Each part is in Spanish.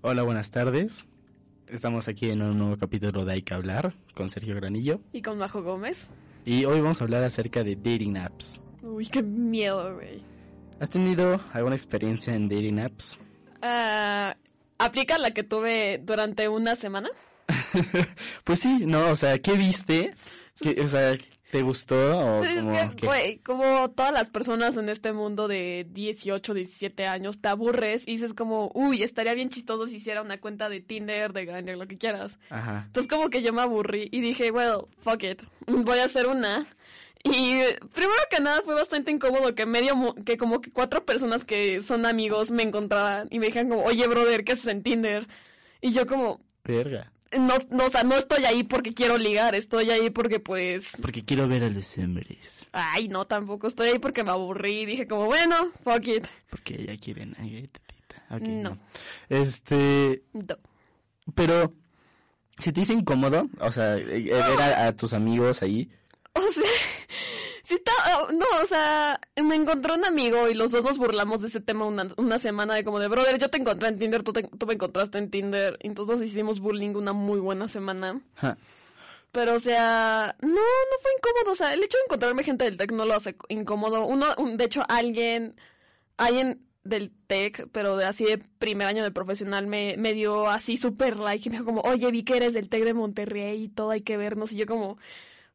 Hola, buenas tardes. Estamos aquí en un nuevo capítulo de Hay que hablar con Sergio Granillo. Y con Majo Gómez. Y hoy vamos a hablar acerca de dating apps. Uy, qué miedo, güey. ¿Has tenido alguna experiencia en dating apps? Ah, ¿Aplica la que tuve durante una semana? pues sí, no, o sea, ¿qué viste? ¿Qué, o sea, ¿te gustó? O Pues como, es que, güey, como todas las personas en este mundo de 18, 17 años, te aburres y dices como, uy, estaría bien chistoso si hiciera una cuenta de Tinder, de Grindr, lo que quieras. Ajá. Entonces como que yo me aburrí y dije, well, fuck it, voy a hacer una. Y primero que nada fue bastante incómodo que medio, mu- que como que cuatro personas que son amigos me encontraran y me dijeran como, oye, brother, ¿qué haces en Tinder? Y yo como, Verga. No, no, o sea, no estoy ahí porque quiero ligar, estoy ahí porque pues, Porque quiero ver a los hombres. ay, no, tampoco, estoy ahí porque me aburrí dije como, bueno, fuck it. Porque ella quiere una galletita. Ok, No. no. Este, No. pero, si te hizo incómodo, o sea, eh, ver a, a tus amigos ahí, O sea, no, o sea, me encontró un amigo y los dos nos burlamos de ese tema una, una semana de como de, brother, yo te encontré en Tinder, tú, te- tú me encontraste en Tinder, y entonces nos hicimos bullying una muy buena semana. Pero, o sea, no, no fue incómodo, o sea, el hecho de encontrarme gente del tech no lo hace incómodo. Uno, un- de hecho, alguien, alguien del tech, pero de así de primer año de profesional, me, me dio así súper like y me dijo como, oye, vi que eres del tech de Monterrey y todo, hay que vernos. Y yo como,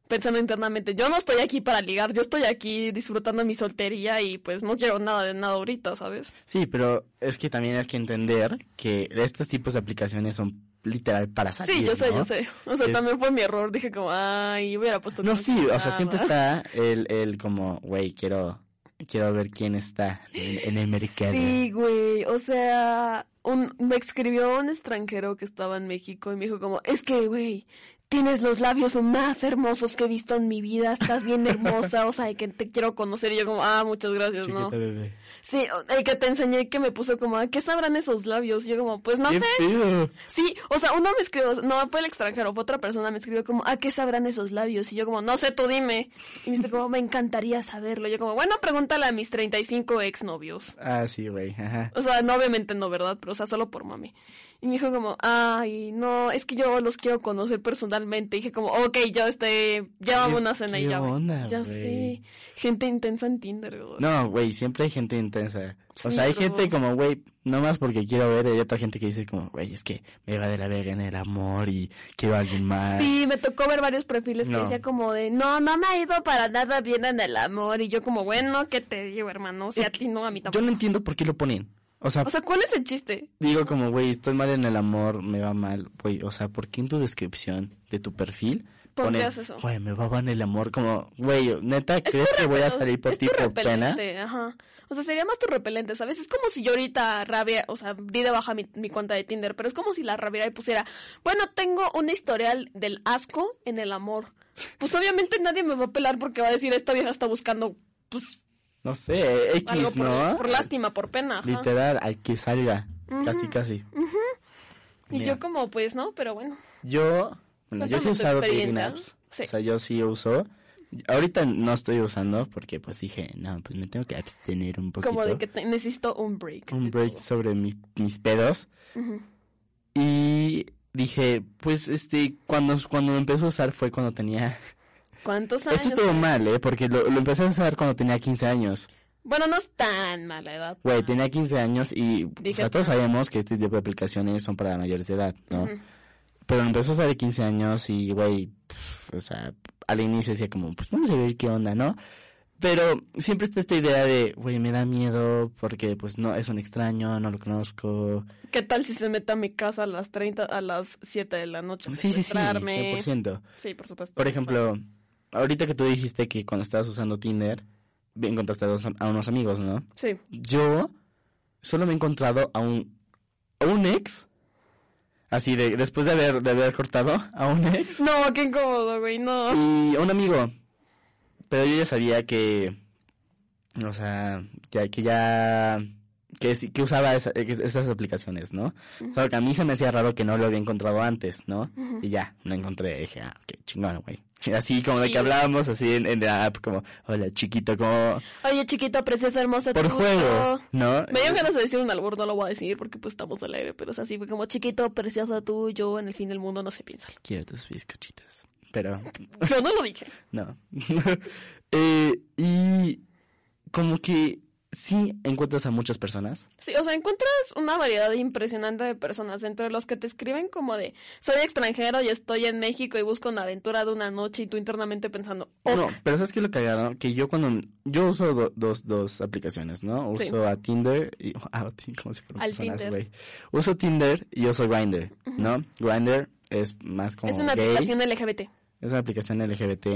pensando internamente, yo no estoy aquí para ligar, yo estoy aquí disfrutando mi soltería y pues no quiero nada de nada ahorita, ¿sabes? Sí, pero es que también hay que entender que estos tipos de aplicaciones son literal para salir, Sí, yo sé, ¿no? yo sé. O sea, Es- también fue mi error, dije como, ay, hubiera puesto... No, sí, o sea, siempre nada". está el, el como, güey, quiero, quiero ver quién está en, en el mercado. Sí, güey, o sea, un, me escribió un extranjero que estaba en México y me dijo como, es que, güey, tienes los labios más hermosos que he visto en mi vida, estás bien hermosa, o sea, que te quiero conocer. Y yo como, ah, muchas gracias, ¿no? Bebé. Sí, el que te enseñé que me puso como, "¿A ¿qué sabrán esos labios? Y yo como, pues no ¡Qué sé. Sí, o sea, uno me escribió, no fue el extranjero, fue otra persona, me escribió como, ¿a qué sabrán esos labios? Y yo como, no sé, tú dime. Y me dice como, me encantaría saberlo. Y yo como, bueno, pregúntale a mis 35 exnovios. Ah, sí, güey, ajá. O sea, no, obviamente no, ¿verdad? Pero, o sea, solo por mami. Y me dijo como, ay, no, es que yo los quiero conocer personalmente. Y dije como, ok, ya este, llévame ¿Qué- una cena y ya. onda, ya güey? sé. Gente intensa en Tinder, güey. No, güey, siempre hay gente intensa. O sea, hay gente como, güey, nomás porque quiero ver, hay otra gente que dice como, güey, es que me va de la verga en el amor y quiero a alguien más. Sí, me tocó ver varios perfiles que No. decía como de, no, no me ha ido para nada bien en el amor. Y yo como, bueno, ¿qué te digo, hermano? O sea, Es a ti no, a mí Yo tampoco. no entiendo por qué lo ponen. O sea, O sea, ¿cuál es el chiste? digo como, güey, estoy mal en el amor, me va mal. Güey, o sea, ¿por qué en tu descripción de tu perfil Pondrías eso. güey, me va mal en el amor? Como, güey, neta, ¿crees que voy a salir por ti por pena? Ajá. O sea, sería más tu repelente, ¿sabes? Es como si yo ahorita rabia, o sea, di de baja mi, mi cuenta de Tinder, pero es como si la rabiera y pusiera, bueno, tengo un historial del asco en el amor. Pues obviamente nadie me va a pelar porque va a decir, esta vieja está buscando, pues, No sé, X, algo por, ¿no? por lástima, por pena. Ajá. Literal, al que salga. Casi, casi. Y Mira. yo como, pues, no, pero bueno. Yo, bueno, yo sí he usado dating apps. Sí. O sea, yo sí uso. Ahorita no estoy usando porque pues dije, no, pues me tengo que abstener un poquito. Como de que te- necesito un break. un break todo. sobre mi- mis pedos. Y dije, pues este, cuando, cuando empecé a usar fue cuando tenía... ¿Cuántos años? Esto estuvo mal, ¿eh? Porque lo, lo empecé a usar cuando tenía 15 años. Bueno, no es tan mala edad. Güey, tenía 15 años y... Dije, o sea, todos sabemos que este tipo de aplicaciones son para mayores de edad, ¿no? Ujú. Pero lo empezó a usar de 15 años y, güey, o sea, al inicio decía como, pues vamos a ver qué onda, ¿no? Pero siempre está esta idea de, güey, me da miedo porque, pues, no, es un extraño, no lo conozco. ¿Qué tal si se mete a mi casa a las 30, a las 7 de la noche? Sí, sí, sí, secuestrarme? 100%. Sí, por supuesto. Por ejemplo, ahorita que tú dijiste que cuando estabas usando Tinder, encontraste a, dos, a unos amigos, ¿no? Sí. Yo solo me he encontrado a un, a un ex Así de, después de haber, de haber cortado a un ex. No, qué incómodo, güey, no. Y a un amigo. Pero yo ya sabía que, o sea, ya, que ya, que, usaba esa- que esas aplicaciones, ¿no? O sea, que a mí se me hacía raro que no lo había encontrado antes, ¿no? Y ya, lo encontré, dije, ah, qué chingón, güey. Así como de que hablábamos así en, en la app, como, hola, chiquito, como, Oye, chiquito, preciosa, hermosa. por juego, ¿no? Me dio ganas de decir un albur, no lo voy a decir porque pues estamos al aire, pero es así, fue como chiquito, precioso tú, yo en el fin del mundo, no sé, piénsalo. Quiero tus bizcochitos. Pero, Pero no lo dije. No. Eh, y como que sí encuentras a muchas personas. Sí, o sea, encuentras una variedad impresionante de personas, entre los que te escriben como de, soy extranjero y estoy en México y busco una aventura de una noche y tú internamente pensando, oh, No, pero ¿sabes qué es lo cagado? Que yo cuando... Yo uso do- dos, dos aplicaciones, ¿no? Uso Sí. a Tinder y... A Tin- como si fueran Al personas, Tinder. güey. Uso Tinder y uso Grindr, ¿no? Grindr es más como es una gays. aplicación LGBT. Es una aplicación LGBT.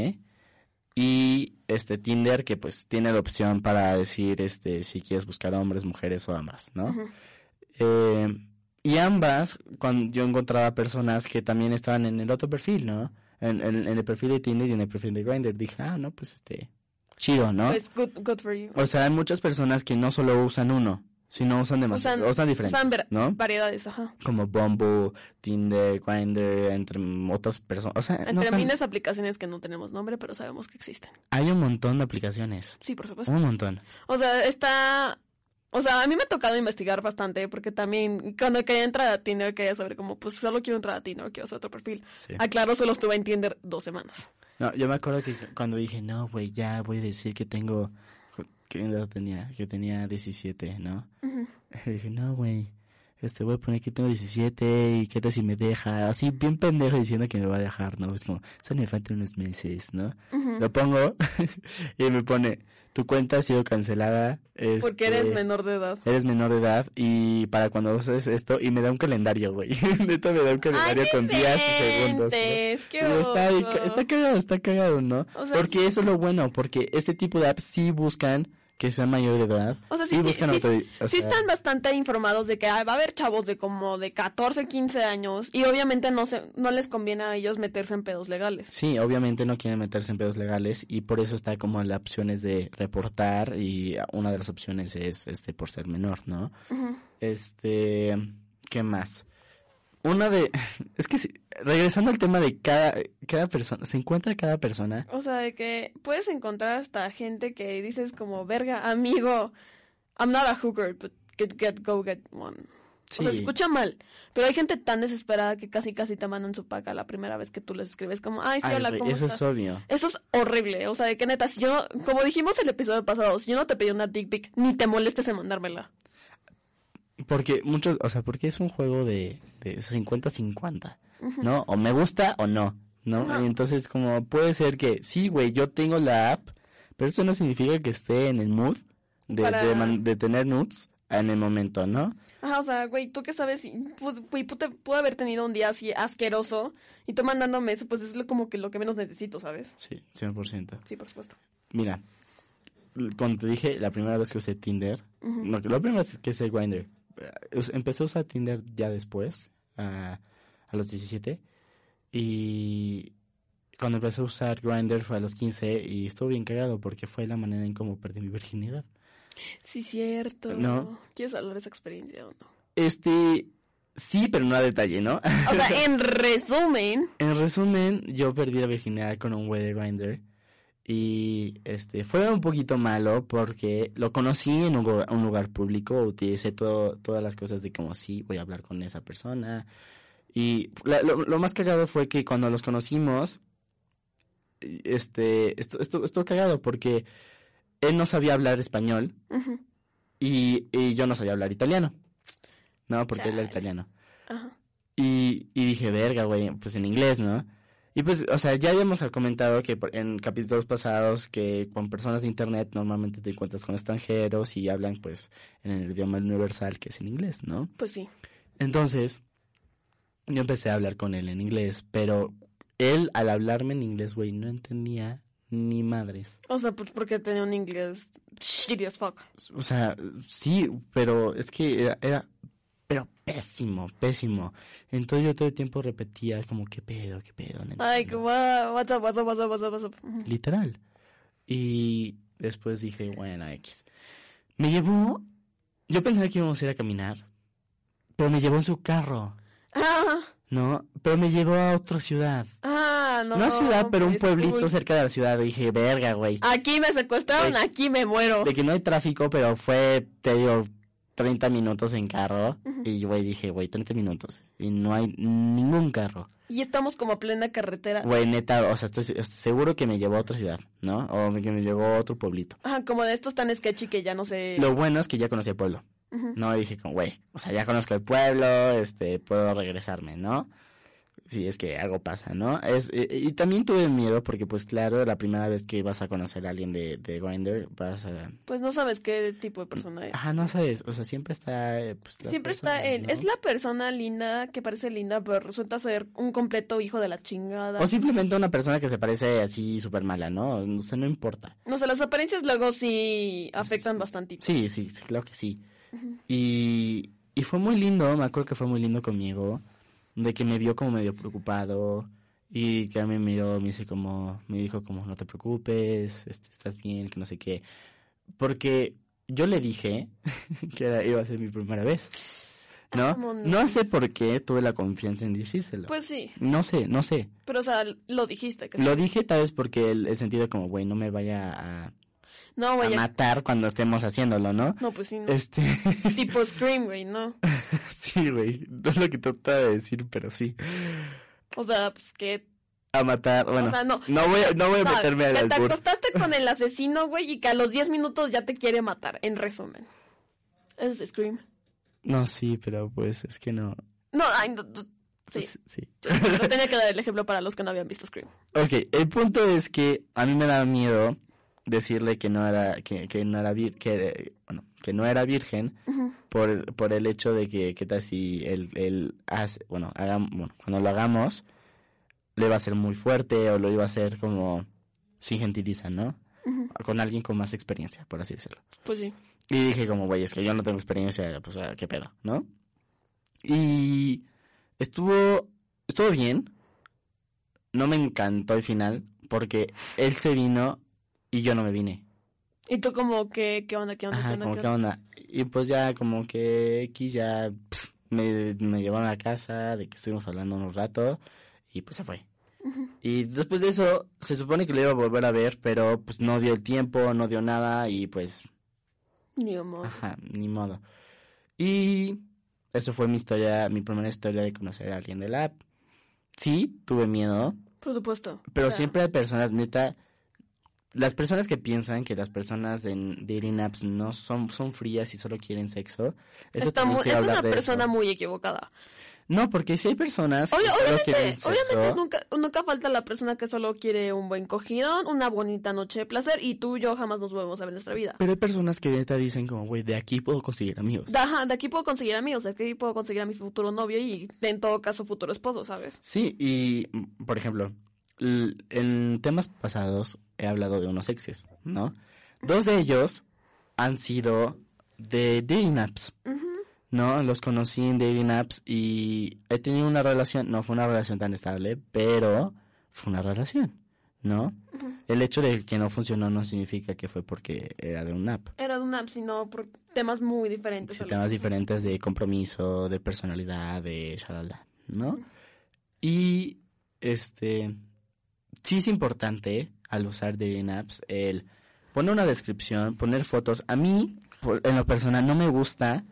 Y este Tinder que pues tiene la opción para decir este si quieres buscar hombres, mujeres o ambas, ¿no? Eh, y ambas, cuando yo encontraba personas que también estaban en el otro perfil, ¿no? En, en- en el perfil de Tinder y en el perfil de Grindr. Dije, ah, no, pues este, chido, ¿no? Es good, good for you. O sea, hay muchas personas que no solo usan uno, sino usan demasiado, usan, diferentes, usan ¿no? variedades, ajá. Como Bumble, Tinder, Grindr, entre otras personas. O sea, no Entre saben- miles de aplicaciones que no tenemos nombre, pero sabemos que existen. hay un montón de aplicaciones. Sí, por supuesto. Un montón. O sea, está... O sea, a mí me ha tocado investigar bastante porque también cuando quería entrar a Tinder quería saber como, pues solo quiero entrar a Tinder, quiero hacer otro perfil. Sí. Aclaro, solo estuve en Tinder dos semanas. No, yo me acuerdo que cuando dije, no, güey, ya voy a decir que tengo, ¿qué edad tenía? Que tenía 17, ¿no? dije, no, güey, este, voy a poner que tengo 17 y qué tal si me deja, así bien pendejo diciendo que me va a dejar, ¿no? Es como, solo me faltan unos meses, ¿no? Lo pongo y me pone, tu cuenta ha sido cancelada. Porque este, eres menor de edad. Eres menor de edad y para cuando uses esto, y me da un calendario, güey. Neta me da un calendario ¡Ay, con días y segundos. ¿no? Y está, está cagado, está cagado, ¿no? O sea, porque sí. eso es lo bueno, porque este tipo de apps sí buscan que sean mayor de edad. O sea, sí, sí, sí, sea, están bastante informados de que va a haber chavos de como de 14, 15 años y obviamente no se, no les conviene a ellos meterse en pedos legales. Sí, obviamente no quieren meterse en pedos legales y por eso está como la opciones de reportar y una de las opciones es este por ser menor, ¿no? Este, ¿qué más? Una de es que si- regresando al tema de cada cada persona, se encuentra cada persona. O sea, de que puedes encontrar hasta gente que dices como, verga, amigo, I'm not a hooker, but get, get, go get one. O sea, se escucha mal, pero hay gente tan desesperada que casi casi te mandan su paca la primera vez que tú les escribes como, ay, sí, Ay, hola, ¿cómo eso estás? es obvio. Eso es horrible, o sea, de que neta, si yo, como dijimos el episodio pasado, si yo no te pedí una dick pic, ni te molestes en mandármela. Porque muchos, o sea, porque es un juego de, de 50-50, ¿no? O me gusta o no, ¿no? Entonces como puede ser que, sí, güey, yo tengo la app, pero eso no significa que esté en el mood de, Para- de, man- de tener nudes en el momento, ¿no? Ajá, o sea, güey, tú qué sabes, si, pu- güey, pude, pude haber tenido un día así asqueroso y tú mandándome eso, pues es lo- como que lo que menos necesito, ¿sabes? Sí, 100%. Sí, por supuesto. Mira, cuando te dije la primera vez que usé Tinder, no, que la primera vez que usé Grindr, empecé a usar Tinder ya después, a, a los 17, y cuando empecé a usar Grindr fue a los 15 y estuvo bien cagado porque fue la manera en cómo perdí mi virginidad. Sí, cierto. No. ¿Quieres hablar de esa experiencia o no? Este, sí, pero no a detalle, ¿no? O sea, en resumen, En resumen, yo perdí la virginidad con un güey de Grindr y este fue un poquito malo porque lo conocí en un, lugar- un lugar público, utilicé todo, todas las cosas de como sí, voy a hablar con esa persona y la- lo, lo más cagado fue que cuando los conocimos, este, esto, esto, estuvo cagado porque él no sabía hablar español y, y yo no sabía hablar italiano, no, porque él era italiano. Y, y dije, verga, güey, pues en inglés, ¿no? Y pues, o sea, ya habíamos comentado que en capítulos pasados que con personas de internet normalmente te encuentras con extranjeros y hablan pues en el idioma universal que es en inglés, ¿no? Pues sí. Entonces, yo empecé a hablar con él en inglés, pero él al hablarme en inglés, güey, no entendía ni madres. O sea, pues porque tenía un inglés shitty as fuck. O sea, sí, pero es que era, era pero pésimo, pésimo. Entonces yo todo el tiempo repetía como, ¿qué pedo, qué pedo? no Ay, entiendo". como, ah, what's up, what's up, what's up, what's up, what's up. Ujú. Literal. Y después dije, bueno, X. Me llevó, yo pensaba que íbamos a ir a caminar, pero me llevó en su carro, Ah, ¿no? Pero me llevó a otra ciudad. ah, no. No, a ciudad, pero un pueblito cerca de la ciudad. Dije, verga, güey. Aquí me secuestraron, De- aquí me muero. De que no hay tráfico, pero fue, te digo, 30 minutos en carro. Y, güey, dije, güey, 30 minutos. Y no hay ningún carro. Y estamos como a plena carretera. Güey, neta, o sea, estoy estoy seguro que me llevó a otra ciudad, ¿no? O que me llevó a otro pueblito. Ajá, como de estos tan sketchy que ya no sé. Lo bueno es que ya conocí el pueblo. No, y dije güey, o sea, ya conozco el pueblo, este, puedo regresarme, ¿no? Sí, es que algo pasa, ¿no? Es, y, y también tuve miedo porque, pues, claro, la primera vez que vas a conocer a alguien de, de Grindr, vas a... Pues no sabes qué tipo de persona es. Ajá, no sabes, o sea, siempre está... eh, Pues, la Siempre persona, está él. ¿no? Es la persona linda que parece linda, pero resulta ser un completo hijo de la chingada. O simplemente una persona que se parece así súper mala, ¿no? O sea, no importa. No sé, las apariencias luego sí afectan bastante. Sí, sí, sí, claro que sí. Y, y fue muy lindo, me acuerdo que fue muy lindo conmigo, de que me vio como medio preocupado y que me miró, me dice como, me dijo como, no te preocupes, este, estás bien, que no sé qué. Porque yo le dije que era- iba a ser mi primera vez, ¿no? Vámonos. No sé por qué tuve la confianza en decírselo. Pues sí, No sé, no sé. pero o sea, lo dijiste. Que Lo dije tal vez porque el, el sentido como, güey, no me vaya a, No, a güey. matar cuando estemos haciéndolo, ¿no? No, pues sí, no. Este... Tipo Scream, güey, ¿no? Sí, güey. No es lo que trataba de decir, pero sí. O sea, pues que... A matar. Bueno, O sea, no. no voy a, no voy a No, meterme al te acostaste con el asesino, güey, y que a los 10 minutos ya te quiere matar, en resumen. Es Scream. No, sí, pero pues es que no. No, ay, no, no, sí. Sí. tenía que dar el ejemplo para los que no habían visto Scream. ok, el punto es que a mí me daba miedo decirle que no era, que, que no era vir- que, bueno, que no era virgen por, el- por el hecho de que, qué tal si él, él hace, bueno, hagam- bueno, cuando lo hagamos, lo iba a hacer muy fuerte o lo iba a hacer como sin gentiliza, ¿no? Con alguien con más experiencia, por así decirlo. Pues sí. Y dije como, güey, es que yo no tengo experiencia, pues, ¿qué pedo? ¿No? Y estuvo, estuvo bien. No me encantó el final, porque él se vino y yo no me vine. Y tú como que, ¿qué onda, qué onda, qué onda? como qué qué onda. Y pues ya como que X ya pf, me, me llevaron a casa, de que estuvimos hablando un rato, y pues se fue. Y después de eso, se supone que lo iba a volver a ver, pero pues no dio el tiempo, no dio nada, y pues Ni amor. Ajá, ni modo. Y eso fue mi historia, mi primera historia de conocer a alguien de la app. Sí, tuve miedo, Por supuesto. pero siempre hay personas, neta, las personas que piensan que las personas de dating apps no son, son frías y solo quieren sexo. Eso está muy- es una persona eso. muy equivocada. No, porque si hay personas Obvio- que solo obviamente, quieren sexo. obviamente nunca, nunca falta la persona que solo quiere un buen cogidón, una bonita noche de placer y tú y yo jamás nos volvemos a ver en nuestra vida. Pero hay personas que neta dicen como, güey, de aquí puedo conseguir amigos. De, ajá, de aquí puedo conseguir amigos, de aquí puedo conseguir a mi futuro novio y en todo caso futuro esposo, ¿sabes? Sí, y por ejemplo, en temas pasados he hablado de unos exes, ¿no? Dos de ellos han sido de dating apps, ¿no? Los conocí en dating apps y he tenido una relación, no fue una relación tan estable, pero fue una relación, ¿no? El hecho de que no funcionó no significa que fue porque era de una app. Era de una app, sino por temas muy diferentes. Sí, temas diferentes de compromiso, de personalidad, de shalala, ¿no? Y este sí es importante al usar dating apps el poner una descripción, poner fotos. A mí, por- en lo personal, no me gusta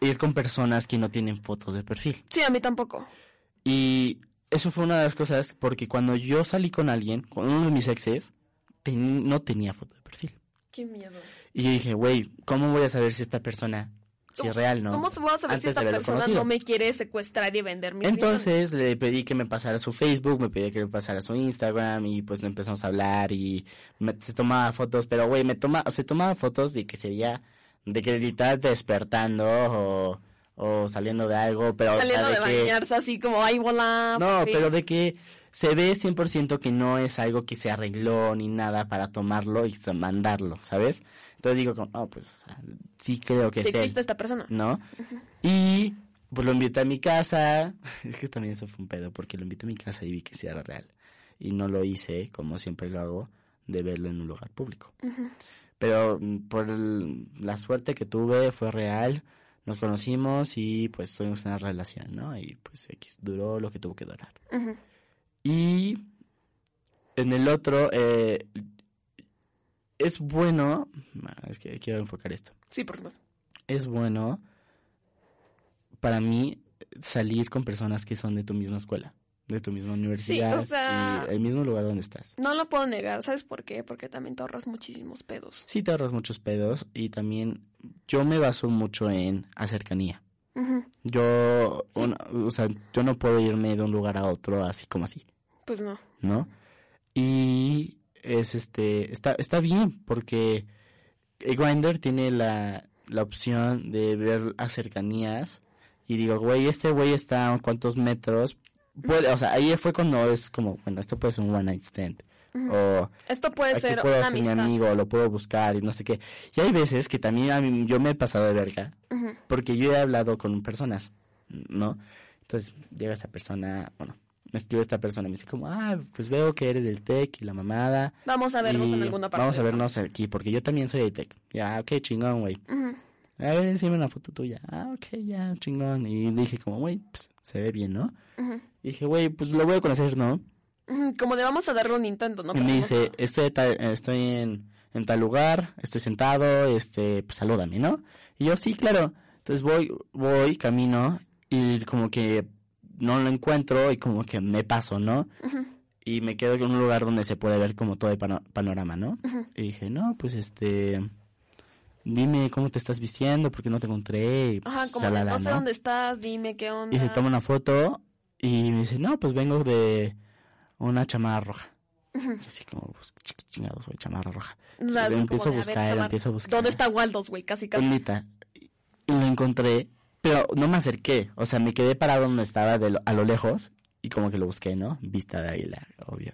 ir con personas que no tienen fotos de perfil. Sí, a mí tampoco. Y eso fue una de las cosas porque cuando yo salí con alguien, con uno de mis exes, ten- no tenía foto de perfil. Qué miedo. Y yo dije, güey, ¿cómo voy a saber si esta persona, si es real, no? ¿Cómo saber si Antes esta haberlo persona conocido. no me quiere secuestrar y vender mi Entonces le pedí que me pasara su Facebook, me pedí que me pasara su Instagram y pues empezamos a hablar y me- se tomaba fotos, pero güey, me toma, se tomaba fotos de que se veía, de que literal despertando o, o saliendo de algo, pero o sea, Saliendo de que- bañarse así como, ay, hola. no, papi". pero de que se ve 100% que no es algo que se arregló ni nada para tomarlo y mandarlo, ¿sabes? Entonces digo, como, oh, pues sí creo que Si es él, existe esta persona. ¿no? Y pues lo invité a mi casa. Es que también eso fue un pedo, porque lo invité a mi casa y vi que sí era real. Y no lo hice, como siempre lo hago, de verlo en un lugar público. Pero mm, por el- la suerte que tuve fue real. Nos conocimos y pues tuvimos una relación, ¿no? Y pues X duró lo que tuvo que durar. Ujú. Y en el otro, eh, es bueno, es que quiero enfocar esto, Sí, por supuesto. es bueno para mí salir con personas que son de tu misma escuela, de tu misma universidad sea- y el mismo lugar donde estás. No lo puedo negar, ¿sabes por qué? Porque también te ahorras muchísimos pedos. Sí te ahorras muchos pedos y también yo me baso mucho en a cercanía. Yo, una- o sea, yo no puedo irme de un lugar a otro así como así. Pues no. ¿no? Y es este, está, está bien, porque Grindr tiene la, la opción de ver a cercanías y digo, güey, este güey está a cuántos metros. Puede, o sea, ahí fue cuando es como, bueno, esto puede ser un one night stand. O Esto puede aquí ser puedo una ser mi amigo, lo puedo buscar y no sé qué. Y hay veces que también a mí- yo me he pasado de verga, porque yo he hablado con personas, ¿no? Entonces llega esta persona, bueno, me escribe esta persona y me dice como, ah, pues veo que eres del TEC y la mamada. Vamos a vernos en alguna parte. Vamos a ¿no? vernos aquí, porque yo también soy del TEC. Ya, ok, chingón, güey. Ujú. A ver, enséñame una foto tuya. Ah, ok, ya, chingón. Y dije como, güey, pues se ve bien, ¿no? Y dije, güey, pues lo voy a conocer, ¿no? Como de vamos a darle un intento, ¿no? Y me dice, estoy, tal- estoy en, en tal lugar, estoy sentado, este, pues salúdame, ¿no? Y yo, sí, claro. Entonces voy, voy, camino, y como que no lo encuentro, y como que me paso, ¿no? Y me quedo en un lugar donde se puede ver como todo el pano- panorama, ¿no? Y dije, no, pues este, dime cómo te estás vistiendo, porque no te encontré, y, Ajá, pues, como shalala, no sé ¿no? dónde estás, dime qué onda. Y se toma una foto y me dice, no, pues vengo de una chamarra roja. Yo así como, pues, ch- chingados, güey, chamarra roja. O sea, Lo como empiezo a de, ver, buscar, empiezo a buscar. ¿Dónde está Waldos, güey? Casi, casi. Neta. Y lo encontré, pero no me acerqué. O sea, me quedé parado donde estaba de lo- a lo lejos y como que lo busqué, ¿no? Vista de águila, obvio.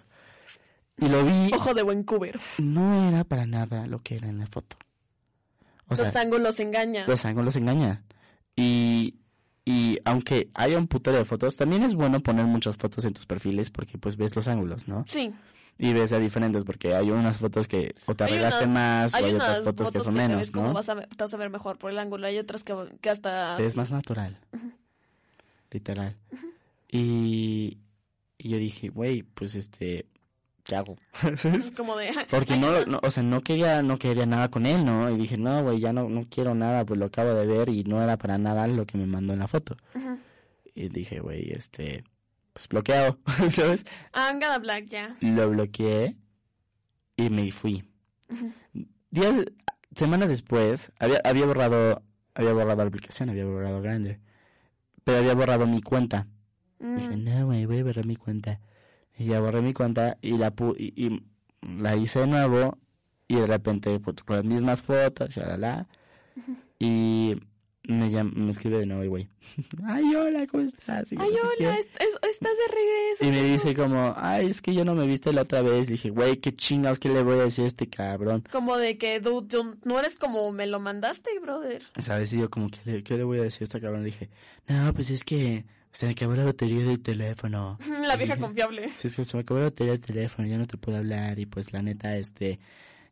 Y lo vi, Ojo de Vancouver. no era para nada lo que era en la foto. O sea, Los ángulos engañan. los ángulos engañan. Y, y aunque haya un putero de fotos, también es bueno poner muchas fotos en tus perfiles porque pues ves los ángulos, ¿no? Sí. Y ves a diferentes porque hay unas fotos que o te arreglaste más o hay otras fotos que son te ves menos, ¿no? vas a, te vas a ver mejor por el ángulo. Hay otras que, que hasta... Ves más natural. Literal. Y, y yo dije, güey, pues este, ¿qué hago? ¿Sabes? Como de... Porque no, no, o sea, no quería, no quería nada con él, ¿no? Y dije, no, güey, ya no, no quiero nada, pues lo acabo de ver y no era para nada lo que me mandó en la foto. Y dije, güey, este, pues bloqueado, ¿sabes? I'm gonna black ya. Lo bloqueé y me fui. Días, semanas después, había, había borrado, había borrado la aplicación, había borrado Grindr, pero había borrado mi cuenta. Dije, Mm. no, güey, voy a borrar mi cuenta. Y ya borré mi cuenta y la pu y, y la hice de nuevo y de repente pues, con las mismas fotos, shalala, y me llama, me escribe de nuevo el güey. Ay, hola, ¿cómo estás? Y Ay, no sé qué. hola, est- es- estás de regreso. Y me dice como, ay, es que yo no me viste la otra vez. Dije, güey, qué chingados, ¿qué le voy a decir a este cabrón? Como de que, dude, yo- no eres como me lo mandaste, brother. ¿Sabes? Y yo como, ¿qué le, qué le voy a decir a este cabrón? Le dije, no, pues es que se me acabó la batería del teléfono. La vieja confiable. Sí, es que se me acabó la batería del teléfono, ya no te puedo hablar. Y pues la neta, este,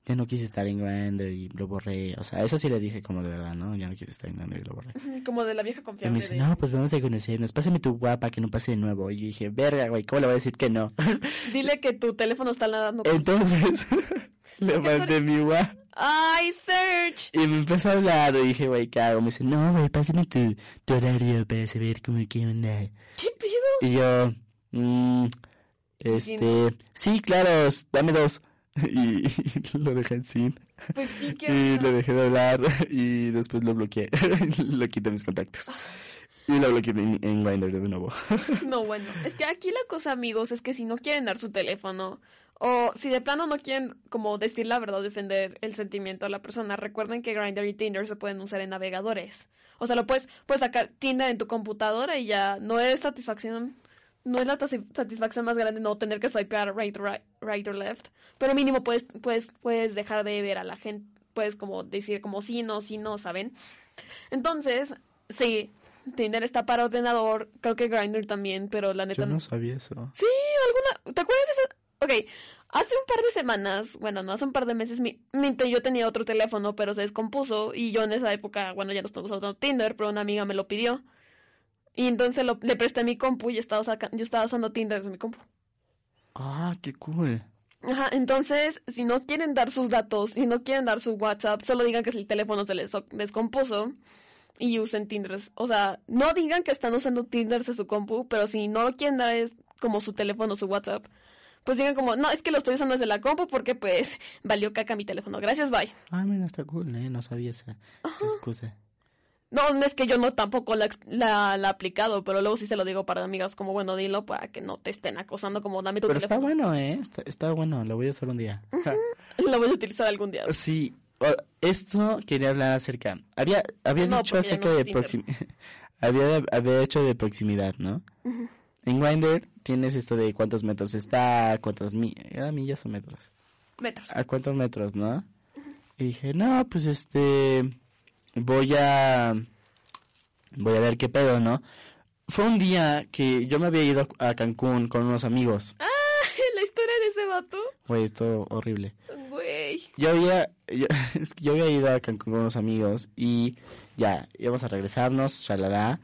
ya no quise estar en Grindr y lo borré. O sea, eso sí le dije como de verdad, ¿no? Ya no quise estar en Grindr y lo borré. Como de la vieja Y me dice, de- no, pues vamos a conocernos. Pásame tu guapa que no pase de nuevo. Y yo dije, verga, güey, ¿cómo le voy a decir que no? Dile que tu teléfono está nadando. Entonces, le mandé mi guapa. ¡Ay, Serge! Y me empezó a hablar y dije, güey, ¿qué hago? Me dice, no, güey, pásame tu, tu horario para saber cómo qué onda. ¿Qué pido? Y yo, mm, este, sí, claro, dame dos. Y, lo dejé en sin. Pues sí, que... Y le dejé de hablar y después lo bloqueé. lo quité mis contactos. Y lo bloqueé en, en Grindr de nuevo. No, bueno, es que aquí la cosa, amigos, es que si no quieren dar su teléfono o si de plano no quieren como decir la verdad, defender el sentimiento a la persona, recuerden que Grindr y Tinder se pueden usar en navegadores. O sea, lo puedes, puedes sacar Tinder en tu computadora y ya no es satisfacción no es la satisfacción más grande no tener que swipear right, right, right or left, pero mínimo puedes, puedes, puedes dejar de ver a la gente, puedes como decir como sí, no, sí, no, ¿saben? Entonces, sí, Tinder está para ordenador, creo que Grindr también, pero la neta Yo no sabía eso. Sí, alguna. ¿Te acuerdas de esa? Ok, hace un par de semanas, bueno, no, hace un par de meses, mi, mi- yo tenía otro teléfono, pero se descompuso. Y yo en esa época, bueno, ya no estamos usando Tinder, pero una amiga me lo pidió. Y entonces lo- le presté mi compu y estaba saca- yo estaba usando Tinder desde mi compu. Ah, qué cool. Ajá, entonces, si no quieren dar sus datos, si no quieren dar su WhatsApp, solo digan que el teléfono se les descompuso y usen Tinder. O sea, no digan que están usando Tinder de su compu, pero si no lo quieren dar es como su teléfono, su WhatsApp, pues digan como, no, es que lo estoy usando desde la compu porque pues valió caca mi teléfono. Gracias, bye. Ah, mira, está cool, ¿eh? No sabía esa, esa excusa. No, no es que yo no tampoco la, la, la he aplicado, pero luego sí se lo digo para amigas como, bueno, dilo para que no te estén acosando como, dame tu Pero está bueno, ¿eh? Está, está bueno, lo voy a hacer un día. Lo voy a utilizar algún día. Sí, esto quería hablar acerca. Había, había No, dicho acerca no de proximidad. había, había hecho de proximidad, ¿no? En Grindr tienes esto de cuántos metros está, cuántas millas, ¿era millas o metros? Metros. ¿A cuántos metros, no? Y dije, no, pues este, voy a, voy a ver qué pedo, ¿no? Fue un día que yo me había ido a Cancún con unos amigos. Ah, la historia de ese vato. Güey, esto horrible. Güey. Yo había, yo, había ido a Cancún con unos amigos y ya, íbamos a regresarnos, shalala,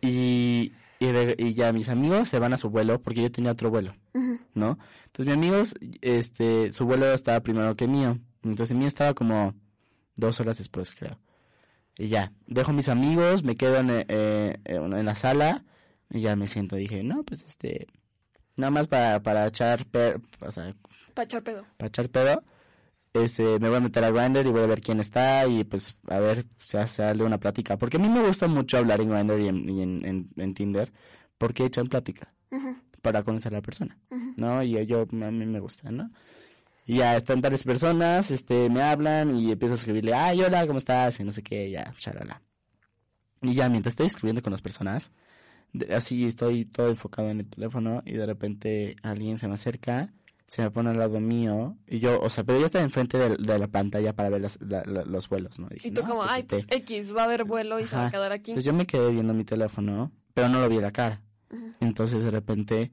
y, y, ya mis amigos se van a su vuelo porque yo tenía otro vuelo, ¿no? Entonces mis amigos, este, su vuelo estaba primero que mío, entonces el mío estaba como dos horas después, creo. Y ya, dejo mis amigos, me quedo en, eh, eh, en la sala y ya me siento, dije, no, pues este, nada más para, para echar, per- o sea, Para echar pedo. para echar pedo. Este, me voy a meter a Grindr y voy a ver quién está y pues a ver si hace darle una plática. Porque a mí me gusta mucho hablar en Grindr y en, y en, en- en Tinder porque echan plática para conocer a la persona, ¿no? Y yo, yo- a mí me gusta, ¿no? Y ya están tales personas, este, me hablan y empiezo a escribirle, ay, hola, ¿cómo estás? Y no sé qué, ya, charala. Y ya, mientras estoy escribiendo con las personas, así estoy todo enfocado en el teléfono y de repente alguien se me acerca, se me pone al lado mío y yo, o sea, pero yo estaba enfrente de, de la pantalla para ver las- la- la- los vuelos, ¿no? Dije, Y tú "No, como, pues, ay, este". pues X, va a haber vuelo y se va a quedar aquí. Entonces yo me quedé viendo mi teléfono, pero no lo vi la cara. Entonces de repente,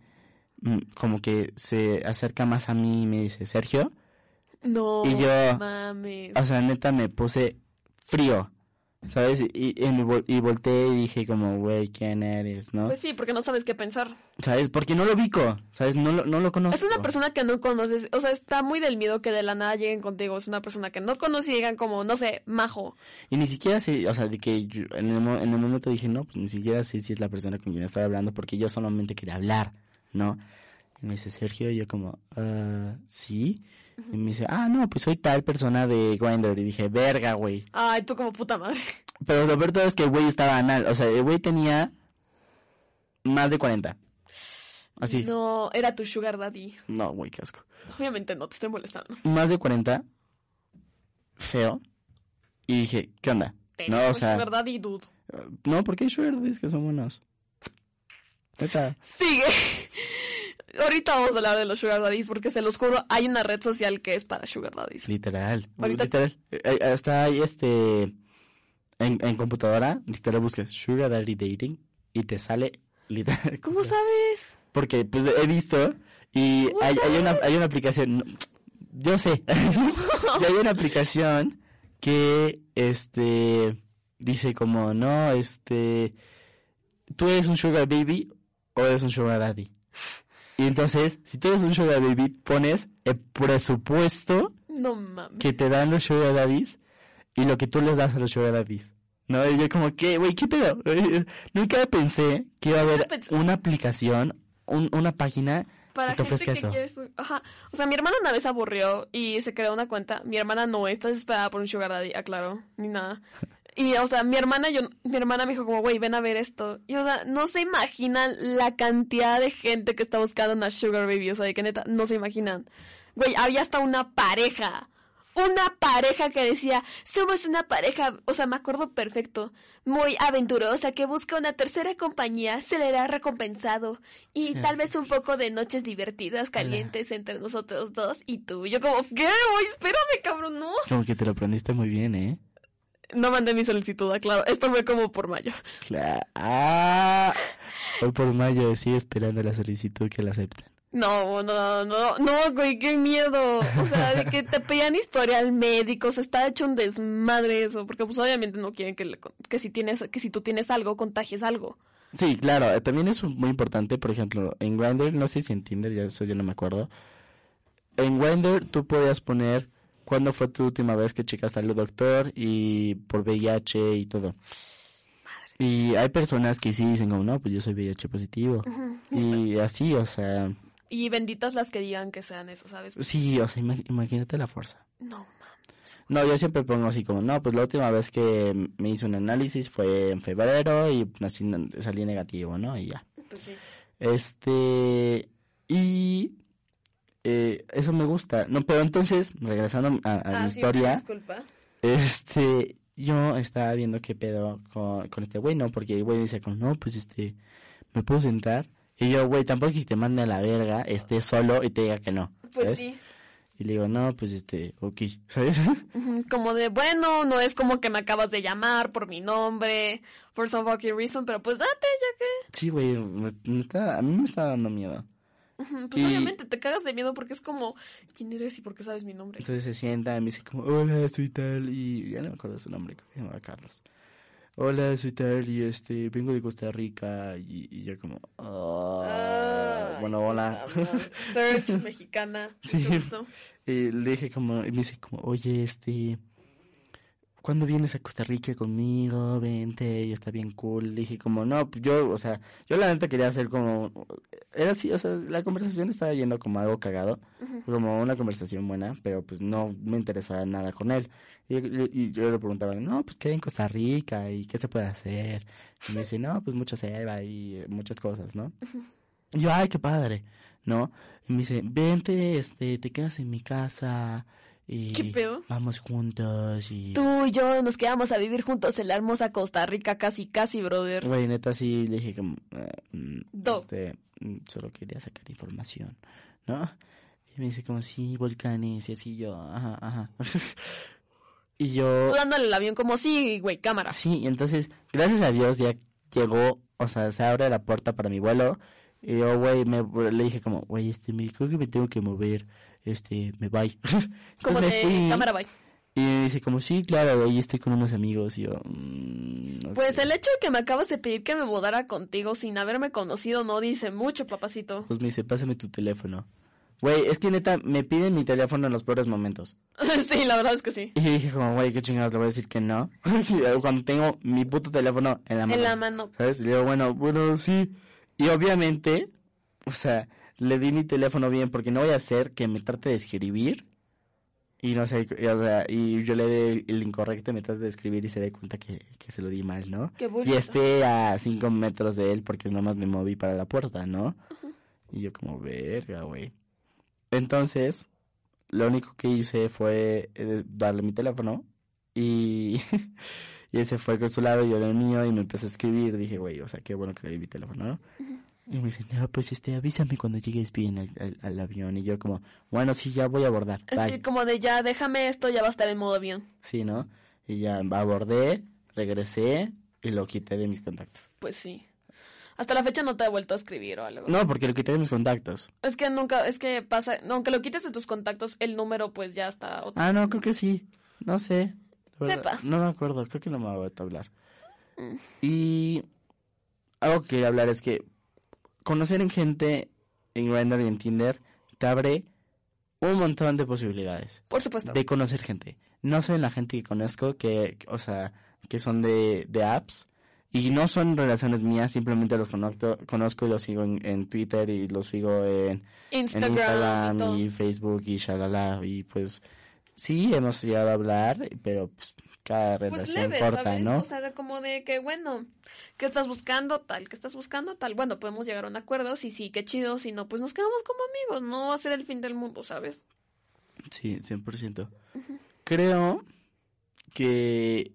como que se acerca más a mí y me dice, Sergio, No, Y yo- mames. o sea, neta me puse frío, ¿sabes? Y, y, y volteé y dije como, güey, ¿quién eres? ¿No? Pues sí, porque no sabes qué pensar. ¿Sabes? Porque no lo ubico, ¿sabes? No lo, no lo conozco. Es una persona que no conoces, o sea, está muy del miedo que de la nada lleguen contigo. Es una persona que no conoces y digan como, no sé, majo. Y ni siquiera sé, o sea, de que yo en, el, en el momento dije, no, pues ni siquiera sé si es la persona con quien estoy hablando porque yo solamente quería hablar, ¿no? Y me dice Sergio y yo como, ah, ¿sí? Y me dice, ah, no, pues soy tal persona de Grindr. Y dije, verga, güey. Ay, tú como puta madre. Pero lo peor todo es que el güey estaba anal. O sea, el güey tenía más de 40. Así. No, era tu sugar daddy. No, güey, qué asco. Obviamente no, te estoy molestando. Más de 40. Feo. Y dije, ¿qué onda? No, o Tenemos sea, sugar daddy, dude. no, porque hay sugar daddies que son buenos. Sigue. Ahorita vamos a hablar de los sugar daddies porque se los juro, hay una red social que es para sugar daddies. Literal. Ahorita- Literal. Eh, eh, Está ahí este. En, en computadora, literal buscas Sugar Daddy Dating y te sale literal. ¿Cómo sabes? Porque pues he visto y hay, hay una hay una aplicación. no, Yo sé. y hay una aplicación que este dice como no este tú eres un sugar baby o eres un sugar daddy. Y entonces, si tú eres un sugar baby, pones el presupuesto No que te dan los sugar daddies y lo que tú les das a los sugar daddies. No, y yo como, ¿qué, güey, qué pedo? Nunca pensé que iba a haber una aplicación, un- una página Para que te gente que eso. quiere su... Ajá. O sea, mi hermana una vez aburrió y se creó una cuenta. Mi hermana no está desesperada por un sugar daddy, aclaro, ni nada. Y, o sea, mi hermana, yo, mi hermana me dijo como, güey, ven a ver esto. Y, o sea, no se imaginan la cantidad de gente que está buscando una sugar baby. O sea, de que neta, no se imaginan. Güey, había hasta una pareja. una pareja que decía, somos una pareja, o sea, me acuerdo perfecto, muy aventurosa, que busca una tercera compañía, se le da recompensado, y tal vez un poco de noches divertidas, calientes entre nosotros dos y tú. Yo como, ¿qué? Uy, espérame, cabrón, no. Como que te lo aprendiste muy bien, ¿eh? No mandé mi solicitud, claro. Esto fue como por mayo. Claro. Ah, por mayo, sigue esperando la solicitud que la acepten. No, no, no, no, güey, qué miedo. O sea, de que te pedían historial médico, se está hecho un desmadre eso, porque pues obviamente no quieren que, le- que si tienes, que si tú tienes algo, contagies algo. Sí, claro, eh, también es muy importante, por ejemplo, en Grindr, no sé si en Tinder, ya eso yo no me acuerdo. En Grindr tú podías poner cuándo fue tu última vez que checaste al doctor y por VIH y todo. Y hay personas que sí dicen como, no, pues yo soy VIH positivo. Y así, o sea, Y benditas las que digan que sean eso, ¿sabes? sí, o sea, ima- imagínate la fuerza. No, mames. No, yo siempre pongo así como, no, pues la última vez que me hice un análisis fue en febrero y así salí negativo, ¿no? Y ya. Pues sí. Este, y eh, eso me gusta. No, pero entonces, regresando a, a Ah, mi sí, historia, Disculpa. este, yo estaba viendo qué pedo con, con este güey, ¿no? Porque el güey dice como, no, pues este, ¿me puedo sentar? Y yo, güey, tampoco es que te mande a la verga, esté solo y te diga que no. Pues ¿sabes? sí. Y le digo, no, pues este, ok, ¿sabes? Como de, bueno, no es como que me acabas de llamar por mi nombre, for some fucking reason, pero pues date, ya que. sí, güey, me- me está- a mí me está dando miedo. Pues Y- obviamente te cagas de miedo porque es como, ¿quién eres y por qué sabes mi nombre? Entonces se sienta y me dice como, hola, soy tal, y ya no me acuerdo su nombre, creo que se llamaba Carlos. Hola, soy tal, y este, vengo de Costa Rica, y, y yo como, "Ah, Ay, bueno, hola. Search, mexicana. Sí. y le dije como, y me dice como, oye, este, ¿cuándo vienes a Costa Rica conmigo? Vente, y está bien cool. Le dije como, no, pues yo, o sea, yo la neta quería hacer como, era así, o sea, la conversación estaba yendo como algo cagado, como una conversación buena, pero pues no me interesaba nada con él. Y, y- y yo le preguntaba, no, pues qué hay en Costa Rica y qué se puede hacer. Y me dice, no, pues mucha selva y eh, muchas cosas, ¿no? Y yo, ay, qué padre, ¿no? Y me dice, vente, este, te quedas en mi casa y ¿Qué pedo? vamos juntos y... Tú y yo nos quedamos a vivir juntos en la hermosa Costa Rica, casi, casi, brother. Güey, neta, sí, le dije como, eh, mm, Do. este, mm, solo quería sacar información, ¿no? Y me dice como, sí, volcanes, y así yo, ajá, ajá. y yo, Tú dándole el avión como, sí, güey, cámara. sí, y entonces, gracias a Dios ya llegó, o sea, se abre la puerta para mi vuelo, y yo, güey, me, le dije como, güey, este, me, creo que me tengo que mover, este, me voy. Como de fui, cámara, bye. Y me dice como, sí, claro, ahí estoy con unos amigos, y yo, mm, Pues el hecho de que me acabas de pedir que me mudara contigo sin haberme conocido no dice mucho, papacito. Pues me dice, pásame tu teléfono. Güey, es que neta, me piden mi teléfono en los peores momentos. sí, la verdad es que sí. Y dije como, güey, qué chingados, le voy a decir que no. Cuando tengo mi puto teléfono en la mano. En la mano. ¿Sabes? Y le digo, bueno, bueno, sí. Y obviamente, o sea, le di mi teléfono bien porque no voy a hacer que me trate de escribir. Y no sé, y, o sea, y yo le dé el incorrecto y me trate de escribir y se dé cuenta que, que se lo di mal, ¿no? Qué Y esté a cinco metros de él porque nomás me moví para la puerta, ¿no? Y yo como, verga, güey. Entonces, lo único que hice fue eh, darle mi teléfono y, y él se fue con su lado y yo el mío y me empecé a escribir. Dije, güey, o sea, qué bueno que le di mi teléfono, ¿no? Y me dice, no, pues este, avísame cuando llegues bien al, al- al avión. Y yo como, bueno, sí, ya voy a abordar. Así como de ya, déjame esto, ya va a estar en modo avión. Sí, ¿no? Y ya abordé, regresé y lo quité de mis contactos. Pues sí. Hasta la fecha no te he vuelto a escribir o algo. No, porque lo quité de mis contactos. Es que nunca, es que pasa, aunque lo quites de tus contactos, el número pues ya está. otro- Ah, no, creo que sí. No sé. Sepa. No me acuerdo, creo que no me va a vuelto a hablar. Y algo que quería hablar es que conocer en gente en Grindr y en Tinder te abre un montón de posibilidades Por supuesto. de conocer gente. No soy la gente que conozco que, o sea, que son de, de apps y no son relaciones mías, simplemente los conozco, conozco y los sigo en, en Twitter y los sigo en, en Instagram, y y Facebook y shalala y pues sí hemos llegado a hablar pero pues cada Pues relación leve, corta ¿sabes? no O sea, de como de que, bueno, ¿qué estás buscando? Tal, ¿qué estás buscando? Tal. Bueno, podemos llegar a un acuerdo. Si sí, qué chido. Si no, pues nos quedamos como amigos. No va a ser el fin del mundo, ¿sabes? sí 100% creo que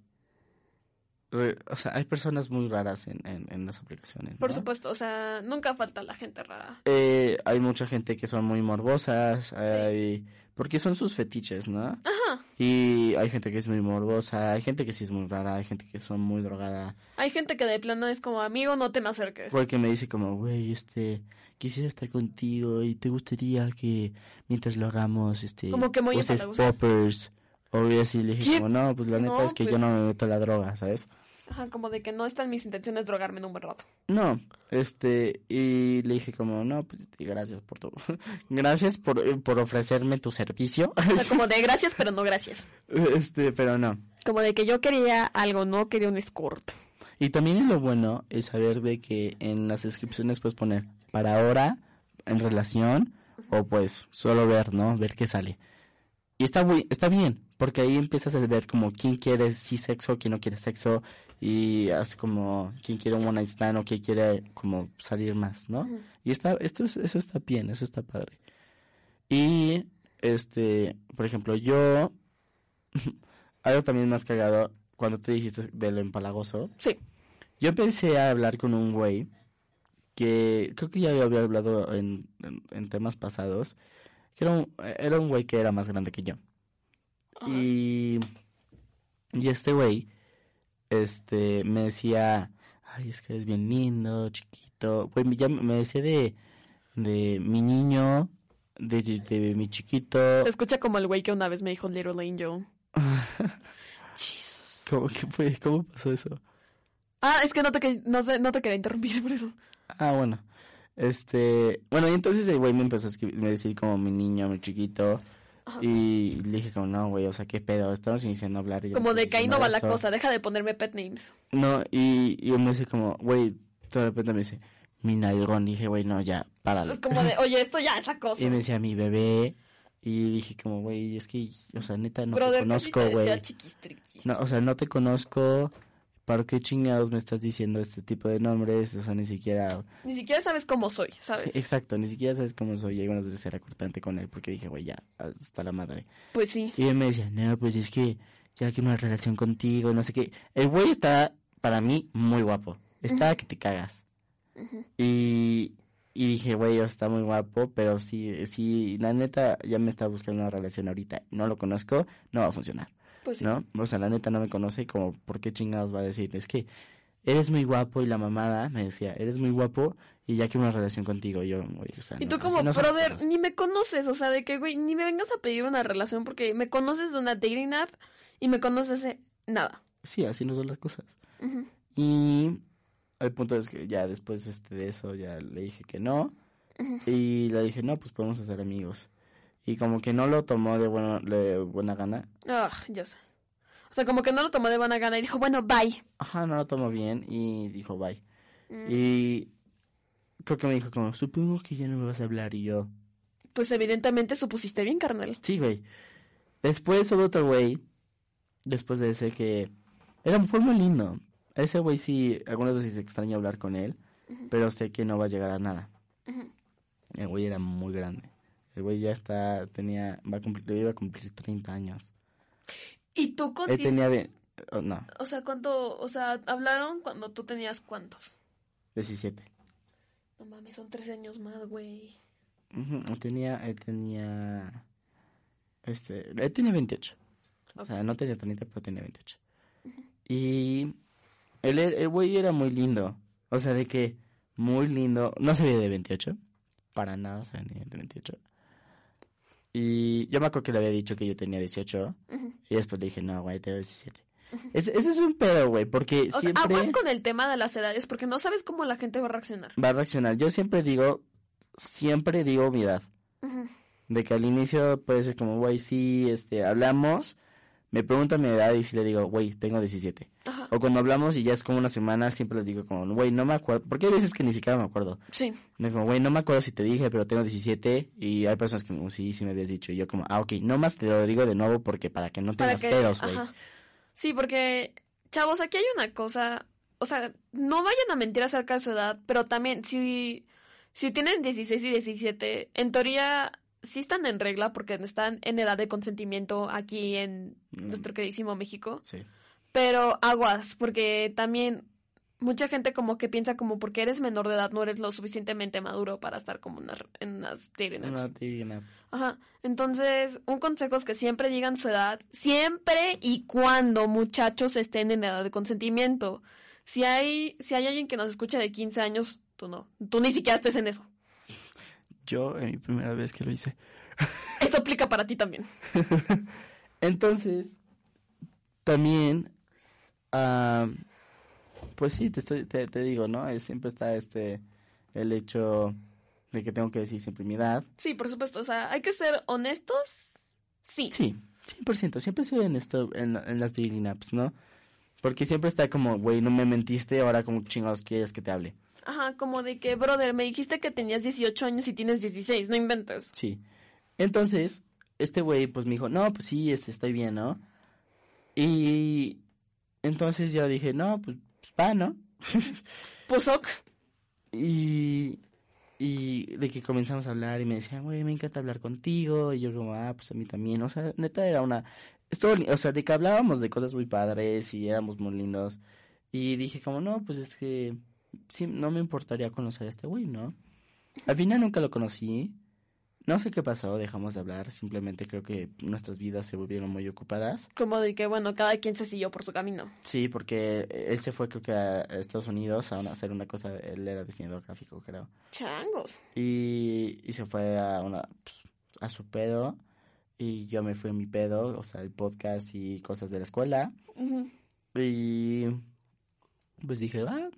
re- o sea, hay personas muy raras en, en, en las aplicaciones. Por supuesto, o sea, nunca falta la gente rara. Eh, hay mucha gente que son muy morbosas, hay... porque son sus fetiches, ¿no? Ajá. Y hay gente que es muy morbosa, hay gente que sí es muy rara, hay gente que son muy drogada. Hay gente que de plano es como, amigo, no te me acerques. Porque me dice como, güey, este, quisiera estar contigo y te gustaría que mientras lo hagamos, este, Como que muy uses poppers. O y así le dije ¿Qué? como, no, pues la neta es que pues- yo no me meto la droga, ¿sabes? Ajá, como de que no están mis intenciones drogarme en un buen rato. No, este, y le dije como, no, pues gracias por todo. gracias por, eh, por ofrecerme tu servicio. O sea, como de gracias, pero no gracias. este, pero no. Como de que yo quería algo, no quería un escort. Y también es lo bueno es saber de que en las descripciones puedes poner para ahora, en relación, o pues solo ver, ¿no? Ver qué sale. Y está muy, está bien, porque ahí empiezas a ver como quién quiere sí sexo, quién no quiere sexo, y así como quién quiere un one night stand o quién quiere como salir más, ¿no? Y está, esto es- eso está bien, eso está padre. Y este, por ejemplo, yo algo también más cagado cuando tú dijiste del empalagoso. Sí. Yo empecé a hablar con un güey que creo que ya había hablado en, en, en temas pasados. Que era un, era un güey que era más grande que yo. Y, y este güey, este, me decía, ay, es que eres bien lindo, chiquito. Güey, ya me decía de, de mi niño, de, de, de mi chiquito. Se escucha como el güey que una vez me dijo Little Angel. Jesus. ¿Cómo, qué fue? ¿Cómo pasó eso? Ah, es que no te, no, no te quería interrumpir por eso. Ah, bueno. Este, bueno, y entonces el güey me empezó a escribir, me decir como mi niño, mi chiquito. Y le dije como, no, güey, o sea, qué pedo, estamos iniciando a hablar. y Como de que ahí no va la eso". cosa, deja de ponerme pet names. No, y, y me dice como, güey, de repente me dice, mi nalgón. Dije, güey, no, ya, párale. Es como de, oye, esto ya es acoso. Y me decía, mi bebé. Y dije como, güey, es que, o sea, neta, no Brother, te conozco, güey. No, o sea, no te conozco. ¿Para qué chingados me estás diciendo este tipo de nombres? O sea, ni siquiera... Ni siquiera sabes cómo soy, ¿sabes? Sí, exacto, ni siquiera sabes cómo soy. Y algunas veces era cortante con él porque dije, güey, ya, hasta la madre. Pues sí. Y él me decía, no, pues es que ya quiero una relación contigo, no sé qué. El güey está, para mí, muy guapo. Está que te cagas. Y, y dije, güey, está muy guapo, pero si, si la neta ya me está buscando una relación ahorita y no lo conozco, no va a funcionar. Pues sí. ¿no? O sea, la neta no me conoce, como, ¿por qué chingados va a decir? Es que eres muy guapo y la mamada me decía, eres muy guapo y ya quiero una relación contigo. Yo, güey, o sea, Y tú como, no brother, ni me conoces, o sea, de que, güey, ni me vengas a pedir una relación porque me conoces de una dating app y me conoces de nada. Sí, así no son las cosas. Y el punto es que ya después este, de eso ya le dije que no. Y le dije, no, pues podemos ser amigos. Y como que no lo tomó de, bueno, de buena gana. Ah, ya sé. O sea, como que no lo tomó de buena gana y dijo, bueno, bye. Ajá, no lo tomó bien y dijo bye. Mm. Y creo que me dijo como, supongo que ya no me vas a hablar. Y yo, Pues evidentemente supusiste bien, carnal. Sí, güey. Después hubo otro güey, después de ese que era, fue muy lindo. Ese güey sí, algunas veces extraña hablar con él, pero sé que no va a llegar a nada. El güey era muy grande. El güey ya está, tenía, va a cumplir, iba a cumplir 30 años. ¿Y tú con Él tenía, ve- oh, no, O sea, ¿cuánto? O sea, hablaron cuando tú tenías cuántos. 17. No mames, son 13 años más, güey. Ujú, Él tenía, él tenía, este, él tenía 28. O sea, no tenía 30, pero tenía 28. Y él, er- el güey era muy lindo. O sea, de que muy lindo. No se veía de 28. Para nada se veía de 28. Y yo me acuerdo que le había dicho que yo tenía 18. Y después le dije, no, güey, tengo 17. Ese, ese es un pedo, güey, porque O sea, siempre aguas con el tema de las edades porque no sabes cómo la gente va a reaccionar. va a reaccionar. Yo siempre digo, siempre digo mi edad. De que al inicio puede ser como, güey, sí, este, hablamos, me preguntan mi edad y sí le digo, güey, tengo 17. Ajá. O cuando hablamos y ya es como una semana, siempre les digo como, güey, no me acuerdo. Porque hay veces que ni siquiera me acuerdo. Sí. Como, güey, no me acuerdo si te dije, pero tengo 17. Y hay personas que, me, sí, sí me habías dicho. Y yo como, ah, ok, no más te lo digo de nuevo porque para que no tengas que. pedos, güey. Sí, porque, chavos, aquí hay una cosa. O sea, no vayan a mentir acerca de su edad, pero también, si, si tienen 16 y 17, en teoría sí están en regla porque están en edad de consentimiento aquí en Mm. nuestro queridísimo México. Sí. Pero aguas, porque también mucha gente como que piensa como porque eres menor de edad no eres lo suficientemente maduro para estar como en unas, en unas dating apps. Una dating app. Ajá. Entonces, un consejo es que siempre digan su edad, siempre y cuando muchachos estén en edad de consentimiento. Si hay, si hay alguien que nos escucha de 15 años, tú no. Tú ni siquiera estés en eso. Yo, en mi primera vez que lo hice. Eso aplica para ti también. Entonces, también, ah, pues sí, te, estoy, te, te digo, ¿no? Es- siempre está este, el hecho de que tengo que decir siempre mi edad. Sí, por supuesto. O sea, hay que ser honestos. Sí. Sí, 100%, siempre soy en esto, en, en las dating apps, ¿no? Porque siempre está como, güey, no me mentiste, ahora como chingados quieres que te hable. Ajá, como de que, brother, me dijiste que tenías 18 años y tienes 16, no inventes. Sí. Entonces, este güey pues me dijo, no, pues sí, este, estoy bien, ¿no? Y entonces yo dije, no, pues va, ¿no? Pues ok. Y, y de que comenzamos a hablar y me decían, güey, me encanta hablar contigo. Y yo como, ah, pues a mí también. O sea, neta era una... Estuvo, o sea, de que hablábamos de cosas muy padres y éramos muy lindos. Y dije como, no, pues es que sí, no me importaría conocer a este güey, ¿no? Al final nunca lo conocí. No sé qué pasó, dejamos de hablar. Simplemente creo que nuestras vidas se volvieron muy ocupadas. Como de que, bueno, cada quien se siguió por su camino. Sí, porque él se fue creo que a Estados Unidos a una- hacer una cosa, él era diseñador gráfico, creo. Changos. Y, y se fue a una pues, a su pedo y yo me fui a mi pedo, o sea, el podcast y cosas de la escuela. Y pues dije, ah,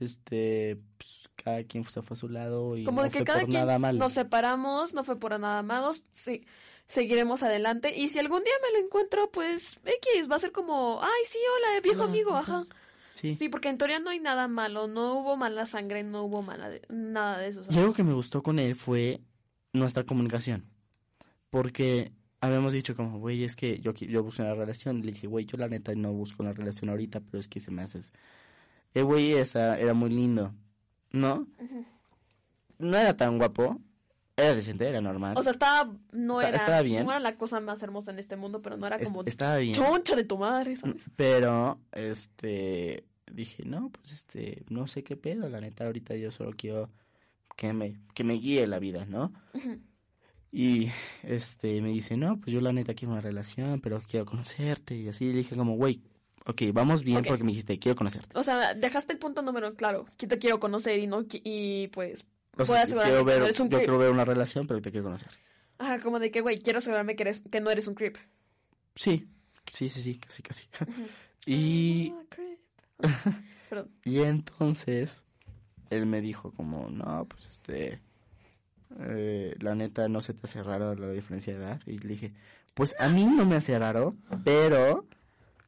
este, pues, cada quien se fue a su lado y Como no de que fue cada por quien nada nos separamos, no fue por nada malo, sí, seguiremos adelante. Y si algún día me lo encuentro, pues X, va a ser como, ay, sí, hola, viejo Hola, amigo, ¿cómo ajá. Sí. Sí, porque en teoría no hay nada malo, no hubo mala sangre, no hubo mala de- nada de eso. Algo que me gustó con él fue nuestra comunicación. Porque habíamos dicho como, güey, es que yo, yo busco una relación. Le dije, güey, yo la neta no busco una relación ahorita, pero es que se me haces... El güey esa era muy lindo, ¿no? No era tan guapo. Era decente, era normal. O sea, estaba, no Está- era, estaba bien. no era la cosa más hermosa en este mundo, pero no era Es- como estaba bien. choncha de tu madre, ¿sabes? Pero, este, dije, no, pues, este, no sé qué pedo, la neta, ahorita yo solo quiero que me, que me guíe la vida, ¿no? Y, este, me dice, no, pues yo la neta quiero una relación, pero quiero conocerte, y así, le dije como, güey, ok, vamos bien porque me dijiste, quiero conocerte. O sea, dejaste el punto número claro, que te quiero conocer y no, y pues, O sea, quiero que ver, eres un yo creep. quiero ver una relación, pero te quiero conocer. Ajá, como de que, güey, quiero asegurarme que, eres, que no eres un creep. Sí, sí, sí, sí, casi, casi. y, Ah, creep. Perdón. Y entonces él me dijo como, no, pues este, eh, la neta no se te hace raro la diferencia de edad. Y le dije, pues a mí no me hace raro, pero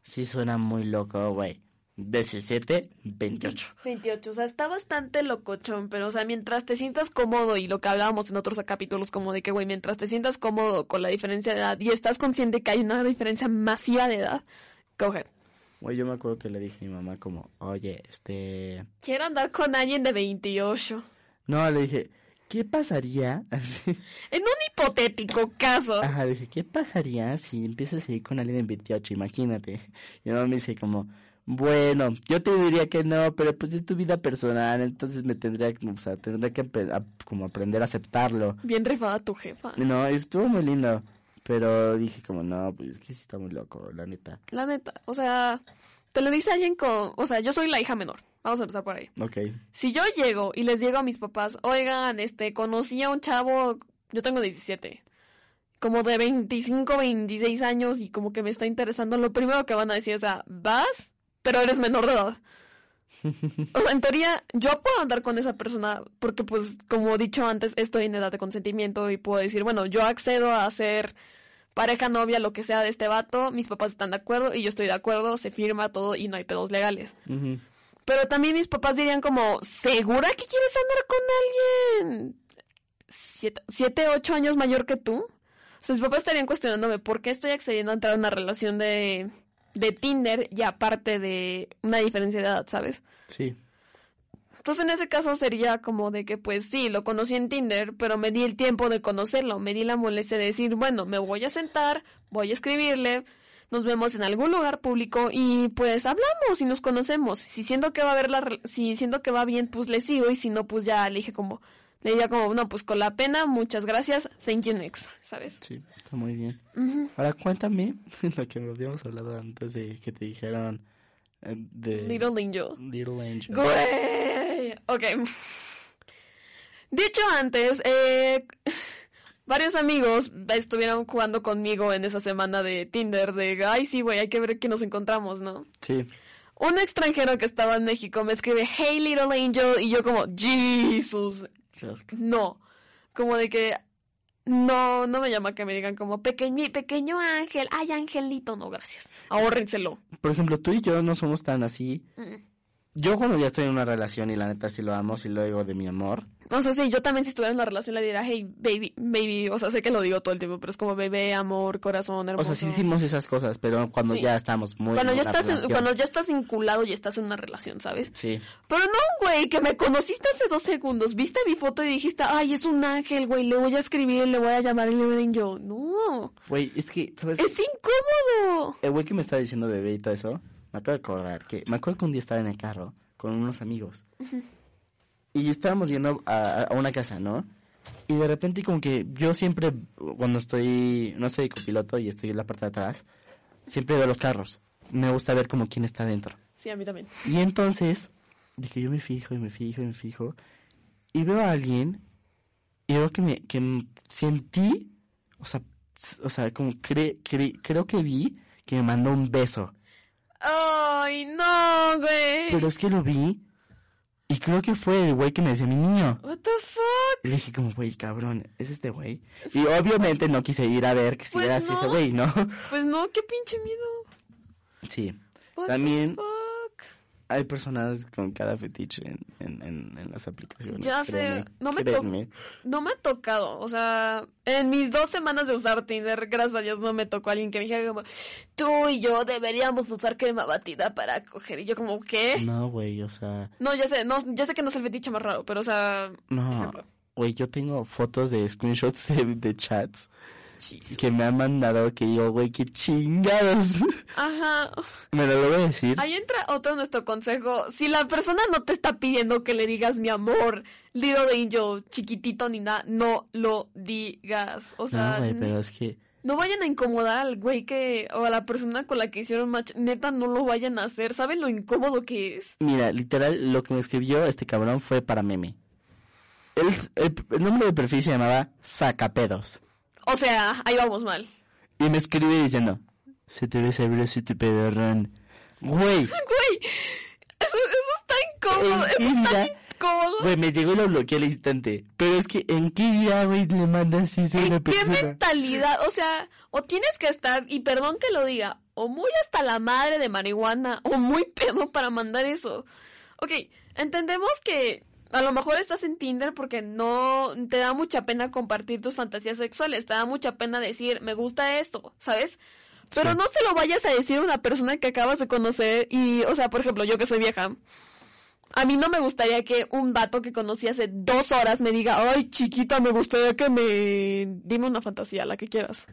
sí suena muy loco, güey. 17, 28. 28, o sea, está bastante locochón, pero, o sea, mientras te sientas cómodo, y lo que hablábamos en otros capítulos, como de que, güey, mientras te sientas cómodo con la diferencia de edad y estás consciente que hay una diferencia masiva de edad, go ahead. Güey, yo me acuerdo que le dije a mi mamá como, oye, este... Quiero andar con alguien de 28. No, le dije, ¿qué pasaría? Así. En un hipotético caso. Ajá, dije, ¿qué pasaría si empiezas a ir con alguien de 28? Imagínate. Y mamá me dice como, bueno, yo te diría que no, pero pues es tu vida personal, entonces me tendría, que- o sea, tendría que a- como aprender a aceptarlo. Bien rifada tu jefa. No, estuvo muy lindo, pero dije como, no, pues es que sí está muy loco, la neta. La neta, o sea, te lo dice alguien con, o sea, yo soy la hija menor. Vamos a empezar por ahí. Ok, Si yo llego y les digo a mis papás, oigan, este, conocí a un chavo, yo tengo 17, como de 25, 26 años y como que me está interesando, lo primero que van a decir, o sea, vas, pero eres menor de edad. O sea, en teoría, yo puedo andar con esa persona porque, pues, como he dicho antes, estoy en edad de consentimiento y puedo decir, bueno, yo accedo a ser pareja, novia, lo que sea de este vato, mis papás están de acuerdo y yo estoy de acuerdo, se firma todo y no hay pedos legales. ujú, Pero también mis papás dirían como, ¿segura que quieres andar con alguien siete, siete, ocho años mayor que tú? O sea, mis papás estarían cuestionándome por qué estoy accediendo a entrar en una relación de, de Tinder y aparte de una diferencia de edad, ¿sabes? sí, Entonces en ese caso sería como de que pues sí, lo conocí en Tinder, pero me di el tiempo de conocerlo, me di la molestia de decir, bueno, me voy a sentar, voy a escribirle, nos vemos en algún lugar público y pues hablamos y nos conocemos. Si siento que va a haber la, si siento que va bien, pues le sigo y si no, pues ya le dije como, le diría como, no, pues con la pena, muchas gracias, thank you next, ¿sabes? Sí, está muy bien. Ahora cuéntame lo que habíamos hablado antes de que te dijeron eh, de Little Angel. Little Angel. Güey. Ok. Dicho antes, eh, varios amigos estuvieron jugando conmigo en esa semana de Tinder de, ay, sí, güey, hay que ver que nos encontramos, ¿no? Sí. Un extranjero que estaba en México me escribe, hey, little angel, y yo como, Jesus, qué no. Como de que, no, no me llama que me digan como, pequeño, pequeño ángel, ay, angelito, no, gracias. Ahórrenselo. Por ejemplo, tú y yo no somos tan así. Yo cuando ya estoy en una relación y la neta sí lo amo, sí lo digo de mi amor. O sea, sí, yo también si estuviera en una relación le diría, hey, baby, baby, o sea, sé que lo digo todo el tiempo, pero es como bebé, amor, corazón, O hermoso. sea, sí hicimos esas cosas, pero cuando Sí. ya estamos muy cuando en ya estás, en- cuando ya estás vinculado y estás en una relación, ¿sabes? Sí. Pero no, güey, que me conociste hace dos segundos, viste mi foto y dijiste, ay, es un ángel, güey, le voy a escribir, le voy a llamar y le voy a yo. No, Güey, es que, ¿sabes? es incómodo. El güey que me estaba diciendo bebé y todo eso, me acabo de acordar que me acuerdo que un día estaba en el carro con unos amigos y estábamos yendo a, a una casa, ¿no? Y de repente como que yo siempre, cuando estoy, no estoy copiloto y estoy en la parte de atrás, siempre veo los carros. Me gusta ver como quién está dentro. Sí, a mí también. Y entonces, dije, yo me fijo y me fijo y me fijo. Y veo a alguien y veo que me que sentí, o sea, o sea, como cre- cre- creo que vi que me mandó un beso. Ay, no, güey. Pero es que lo vi y creo que fue el güey que me decía mi niño. What the fuck? Le dije como, güey, cabrón, es este güey. Y obviamente no quise ir a ver que si Pues era así ese güey, ¿no? Pues no, qué pinche miedo. Sí. What the También fuck? Hay personas con cada fetiche en, en, en, en las aplicaciones. Ya sé, no me créeme. No me ha tocado, o sea, en mis dos semanas de usar Tinder, gracias a Dios no me tocó alguien que me dijera como, tú y yo deberíamos usar crema batida para coger. Y yo como, ¿qué? No, güey, o sea, No, ya sé, no, ya sé que no es el fetiche más raro, pero o sea, no. Güey, yo tengo fotos de screenshots de, de chats Que me han mandado que digo, güey, qué chingados. Ajá. me lo voy a decir. Ahí entra otro nuestro consejo. Si la persona no te está pidiendo que le digas mi amor, little angel, chiquitito ni nada, no lo digas. O sea, no, güey, n- pero es que, No vayan a incomodar al güey que, o a la persona con la que hicieron match, neta no lo vayan a hacer, ¿saben lo incómodo que es? mira, literal, lo que me escribió este cabrón fue para meme. El, el, el nombre de perfil se llamaba Sacapedos. O sea, ahí vamos mal. Y me escribe diciendo, se te ve sabroso tu pedorrón. Güey, Güey, eso, eso está incómodo, ¿En eso qué está vida? incómodo. güey, me llegó y lo bloqueé al instante. Pero es que, ¿en qué día, güey, le mandas eso a una ¿Qué persona? mentalidad? O sea, o tienes que estar, y perdón que lo diga, o muy hasta la madre de marihuana, o muy pedo para mandar eso. Ok, entendemos que a lo mejor estás en Tinder porque no te da mucha pena compartir tus fantasías sexuales, te da mucha pena decir, me gusta esto, ¿sabes? Pero Sí. no se lo vayas a decir a una persona que acabas de conocer y, o sea, por ejemplo, yo que soy vieja, a mí no me gustaría que un vato que conocí hace dos horas me diga, ay, chiquita, me gustaría que me... Dime una fantasía, la que quieras.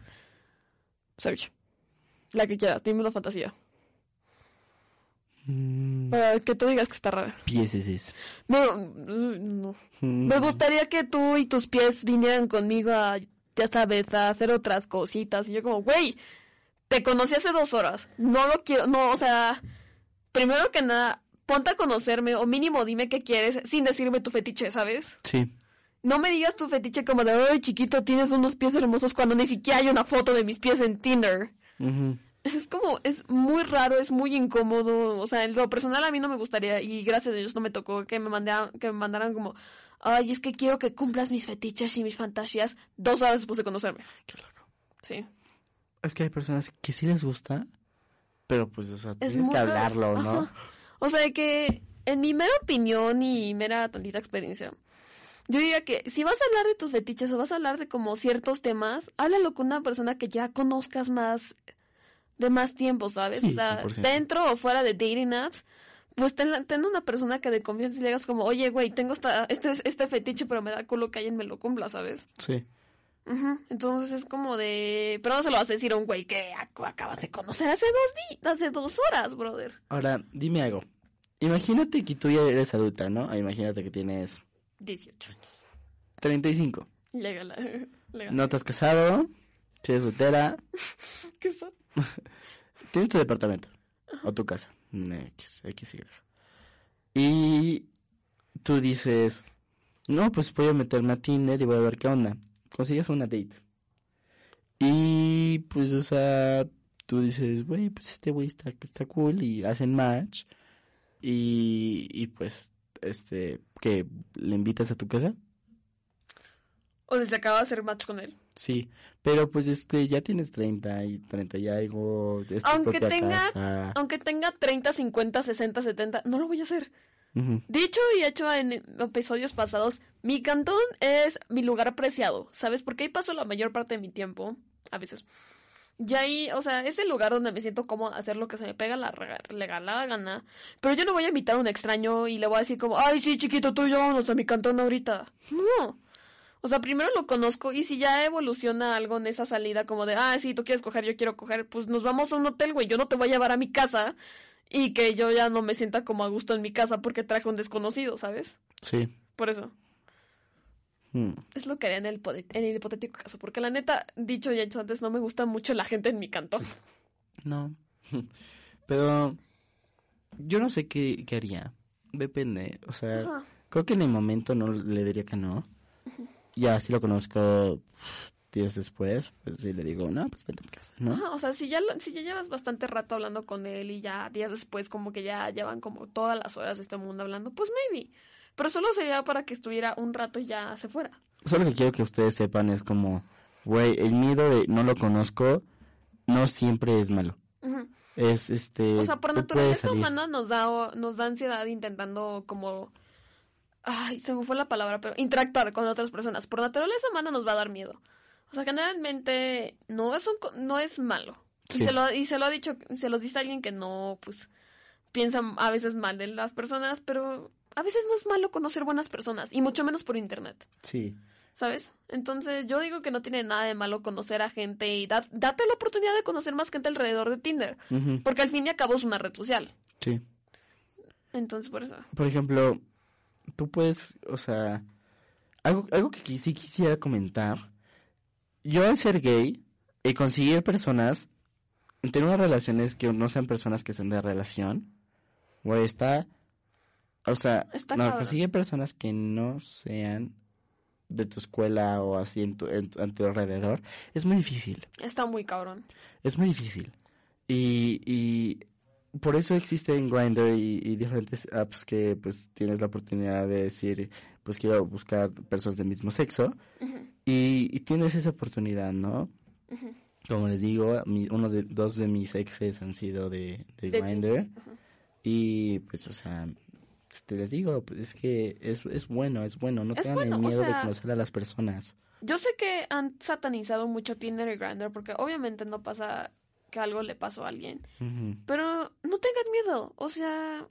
Search. La que quieras, dime una fantasía. Mm, Para que tú digas que está rara. Pieses. No, no. Mm. Me gustaría que tú y tus pies vinieran conmigo a, ya sabes, a hacer otras cositas. Y yo como, güey, te conocí hace dos horas. No lo quiero, no, o sea, primero que nada, ponte a conocerme o mínimo dime qué quieres sin decirme tu fetiche, ¿sabes? Sí. No me digas tu fetiche como de, ay, chiquito, tienes unos pies hermosos cuando ni siquiera hay una foto de mis pies en Tinder. Es como, es muy raro, es muy incómodo. O sea, en lo personal a mí no me gustaría, y gracias a Dios no me tocó que me mandaran, que me mandaran como, ay, es que quiero que cumplas mis fetiches y mis fantasías dos horas después de conocerme. Qué loco. Sí. Es que hay personas que sí les gusta, pero pues, o sea, Es tienes que raro. hablarlo, ¿no? Ajá. O sea, que en mi mera opinión y mera tantita experiencia, yo diría que si vas a hablar de tus fetiches o vas a hablar de como ciertos temas, háblalo con una persona que ya conozcas más de más tiempo, ¿sabes? Sí, o sea, 100%. dentro o fuera de dating apps, pues ten, ten una persona que de confianza y le digas como, oye, güey, tengo esta, este, este fetiche, pero me da culo que alguien me lo cumpla, ¿sabes? Sí. Entonces es como de... Pero no se lo vas a decir a un güey que ac- acabas de conocer hace dos días, hace dos horas, brother. Ahora, dime algo. Imagínate que tú ya eres adulta, ¿no? Imagínate que tienes 18 años. 35. Legal. legal. No te has casado, eres soltera, ¿Qué son? Tienes tu departamento o tu casa. X, X, Y. Tú dices, no, pues voy a meterme a Tinder y voy a ver qué onda. Consigues una date. Y pues, o sea, tú dices, güey, pues este güey está, está cool y hacen match. Y, y pues, este, que le invitas a tu casa. O sea, se acaba de hacer match con él. Sí, pero pues este, ya tienes 30 y 30 y algo. es tu Aunque tenga- casa. Aunque tenga 30, 50, 60, 70, no lo voy a hacer. Dicho y hecho en episodios pasados, mi cantón es mi lugar apreciado, ¿sabes? Porque ahí paso la mayor parte de mi tiempo, a veces. Y ahí, o sea, es el lugar donde me siento cómodo hacer lo que se me pega la rega- regalada gana. Pero yo no voy a invitar a un extraño y le voy a decir como, ay, sí, chiquito, tú y yo vámonos a mi cantón ahorita. No. O sea, primero lo conozco y si ya evoluciona algo en esa salida como de, ah, sí, tú quieres coger, yo quiero coger, pues nos vamos a un hotel, güey. Yo no te voy a llevar a mi casa y que yo ya no me sienta como a gusto en mi casa porque traje un desconocido, ¿sabes? Sí. Por eso. Mm. Es lo que haría en el, en el hipotético caso. Porque la neta, dicho y hecho antes, no me gusta mucho la gente en mi cantón. No. Pero yo no sé qué, qué haría. Depende. O sea, Ajá. creo que en el momento no le diría que no. Ya si lo conozco días después, pues sí le digo, no, pues vete a mi casa, ¿no? O sea, si ya, lo- si ya llevas bastante rato hablando con él y ya días después como que ya llevan como todas las horas de este mundo hablando, pues maybe. Pero solo sería para que estuviera un rato y ya se fuera. Solo que quiero que ustedes sepan es como, güey, el miedo de no lo conozco no siempre es malo. Es este. O sea, por naturaleza humana nos da, nos da ansiedad intentando como... Ay, se me fue la palabra, pero interactuar con otras personas. Por naturaleza humana nos va a dar miedo. O sea, generalmente no es, un no es malo. Sí. Y, se lo, y se lo ha dicho, se los dice alguien que no, pues, piensa a veces mal de las personas, pero a veces no es malo conocer buenas personas, y mucho menos por internet. Sí. ¿Sabes? Entonces yo digo que no tiene nada de malo conocer a gente y da- date la oportunidad de conocer más gente alrededor de Tinder. Porque al fin y al cabo es una red social. Sí. Entonces, por eso. Por ejemplo, tú puedes, o sea, algo, algo que sí quisiera comentar. Yo al ser gay y conseguir personas, tener unas relaciones que no sean personas que sean de relación, güey, está, o sea, Está no, cabrón. conseguir personas que no sean de tu escuela o así en tu, en tu- en tu alrededor, es muy difícil. Está muy cabrón. Es muy difícil. Y, y por eso existen Grindr y, y diferentes apps que pues tienes la oportunidad de decir, pues quiero buscar personas del mismo sexo. y, y tienes esa oportunidad, ¿no? Como les digo, mi- uno de, dos de mis exes han sido de, de De Grindr. Y pues, o sea, te les digo, pues es que es, es bueno, es bueno. No Es tengan bueno, el o miedo de conocer a las personas. Yo sé que han satanizado mucho Tinder y Grindr porque obviamente no pasa que algo le pasó a alguien. Pero no tengan miedo. O sea,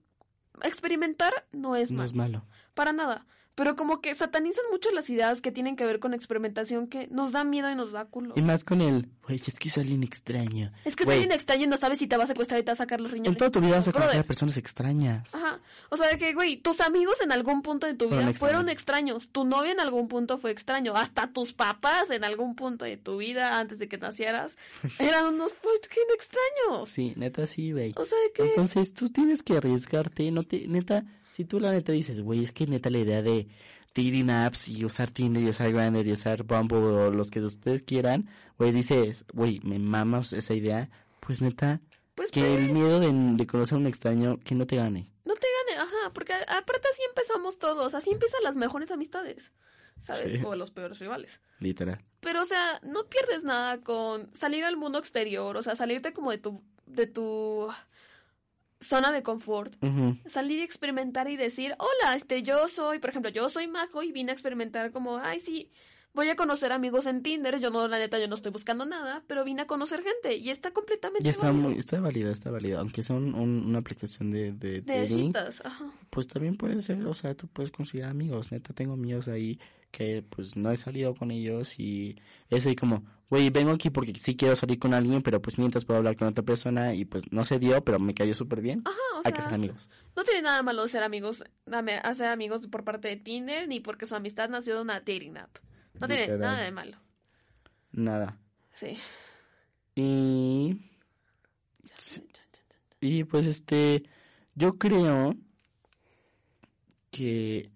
experimentar no es No malo. es malo. Para nada. Pero como que satanizan mucho las ideas que tienen que ver con experimentación que nos da miedo y nos da culo. Y más con el, güey, es que es alguien extraño. Es que es alguien extraño y no sabes si te va a secuestrar y te va a sacar los riñones. En toda tu vida vas a conocer a personas extrañas. Ajá. O sea, de que, güey, tus amigos en algún punto de tu vida fueron extraños. extraños. Tu novia en algún punto fue extraño. Hasta tus papás en algún punto de tu vida, antes de que nacieras, eran unos fucking extraños. Sí, neta sí, güey. O sea, de que... Entonces tú tienes que arriesgarte, no te, neta, si tú la neta dices, güey, es que neta la idea de dating apps y usar Tinder y usar Grindr y usar Bumble o los que ustedes quieran, güey, dices, güey, me mamas esa idea, pues neta, Pues que ve, el miedo de, de conocer a un extraño, que no te gane. no te gane, ajá, porque aparte así empezamos todos, así empiezan las mejores amistades, ¿sabes? Sí. O los peores rivales. Literal. Pero, o sea, no pierdes nada con salir al mundo exterior, o sea, salirte como de tu, de tu zona de confort. Ujú. Salir y experimentar y decir, hola, este, yo soy, por ejemplo, yo soy Majo y vine a experimentar como, ay, sí, voy a conocer amigos en Tinder. Yo no, la neta, yo no estoy buscando nada, pero vine a conocer gente y está completamente Y está válido. muy, está válido, está válido. Aunque sea un- un- una aplicación de, de, De dating, citas, ajá. pues también puede ser, o sea, tú puedes conseguir amigos. Neta, tengo amigos ahí que pues no he salido con ellos y es ahí como, güey, vengo aquí porque sí quiero salir con alguien, pero pues mientras puedo hablar con otra persona y pues no se dio, pero me cayó súper bien. Ajá, o Hay que ser amigos. no tiene nada malo de ser amigos, hacer amigos por parte de Tinder, ni porque su amistad nació de una dating app. No tiene nada de malo. Nada. Sí. Y, y pues este, yo creo que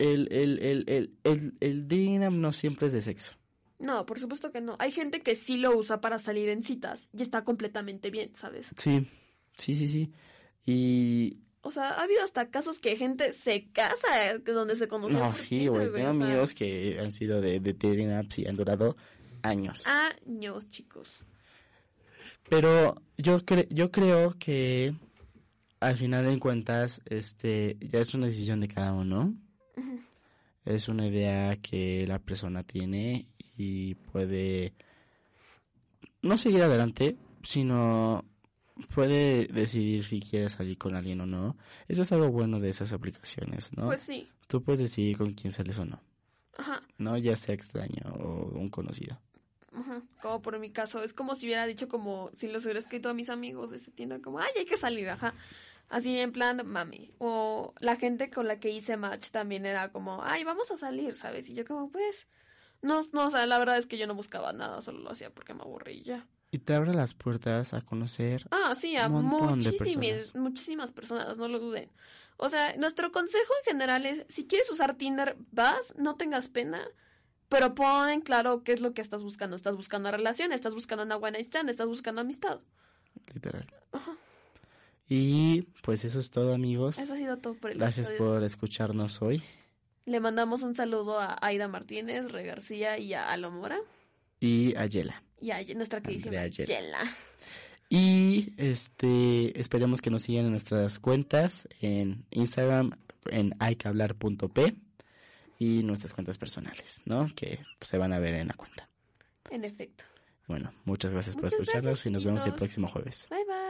el, el, el, el, el, app no siempre es de sexo. No, por supuesto que no. Hay gente que sí lo usa para salir en citas y está completamente bien, ¿sabes? Sí, sí, sí, sí. Y O sea, ha habido hasta casos que gente se casa donde se conoce. no, sí, güey. Tengo amigos que han sido de, de apps y han durado años. Años, chicos. Pero yo cre yo creo que al final de cuentas, este, ya es una decisión de cada uno. Es una idea que la persona tiene y puede no seguir adelante, sino puede decidir si quiere salir con alguien o no. Eso es algo bueno de esas aplicaciones, ¿no? Pues sí. Tú puedes decidir con quién sales o no, Ajá. ¿no? Ya sea extraño o un conocido. Ajá, como por mi caso, es como si hubiera dicho como, si los hubiera escrito a mis amigos de ese Tinder, como, ay, hay que salir, ajá. Así en plan, mami. O la gente con la que hice match también era como, ay, vamos a salir, ¿sabes? Y yo como, pues, no, no, o sea, la verdad es que yo no buscaba nada, solo lo hacía porque me aburrí y ya. Y te abre las puertas a conocer Ah, sí, a muchísimas, personas. muchísimas personas, no lo duden. O sea, nuestro consejo en general es, si quieres usar Tinder, vas, no tengas pena, pero pon en claro qué es lo que estás buscando. Estás buscando relación, estás buscando una buena stand, estás buscando amistad. literal. Y pues eso es todo, amigos. Eso ha sido todo por el Gracias episodio. por escucharnos hoy. Le mandamos un saludo a Aida Martínez, Re García y a Alomora. Y a Yela. Y a nuestra queridísima Yela. Yela. Y este esperemos que nos sigan en nuestras cuentas en Instagram en hayquehablar.p y nuestras cuentas personales, ¿no? Que pues, se van a ver en la cuenta. En efecto. Bueno, muchas gracias por escucharnos gracias, y nos vemos el próximo jueves. Bye bye.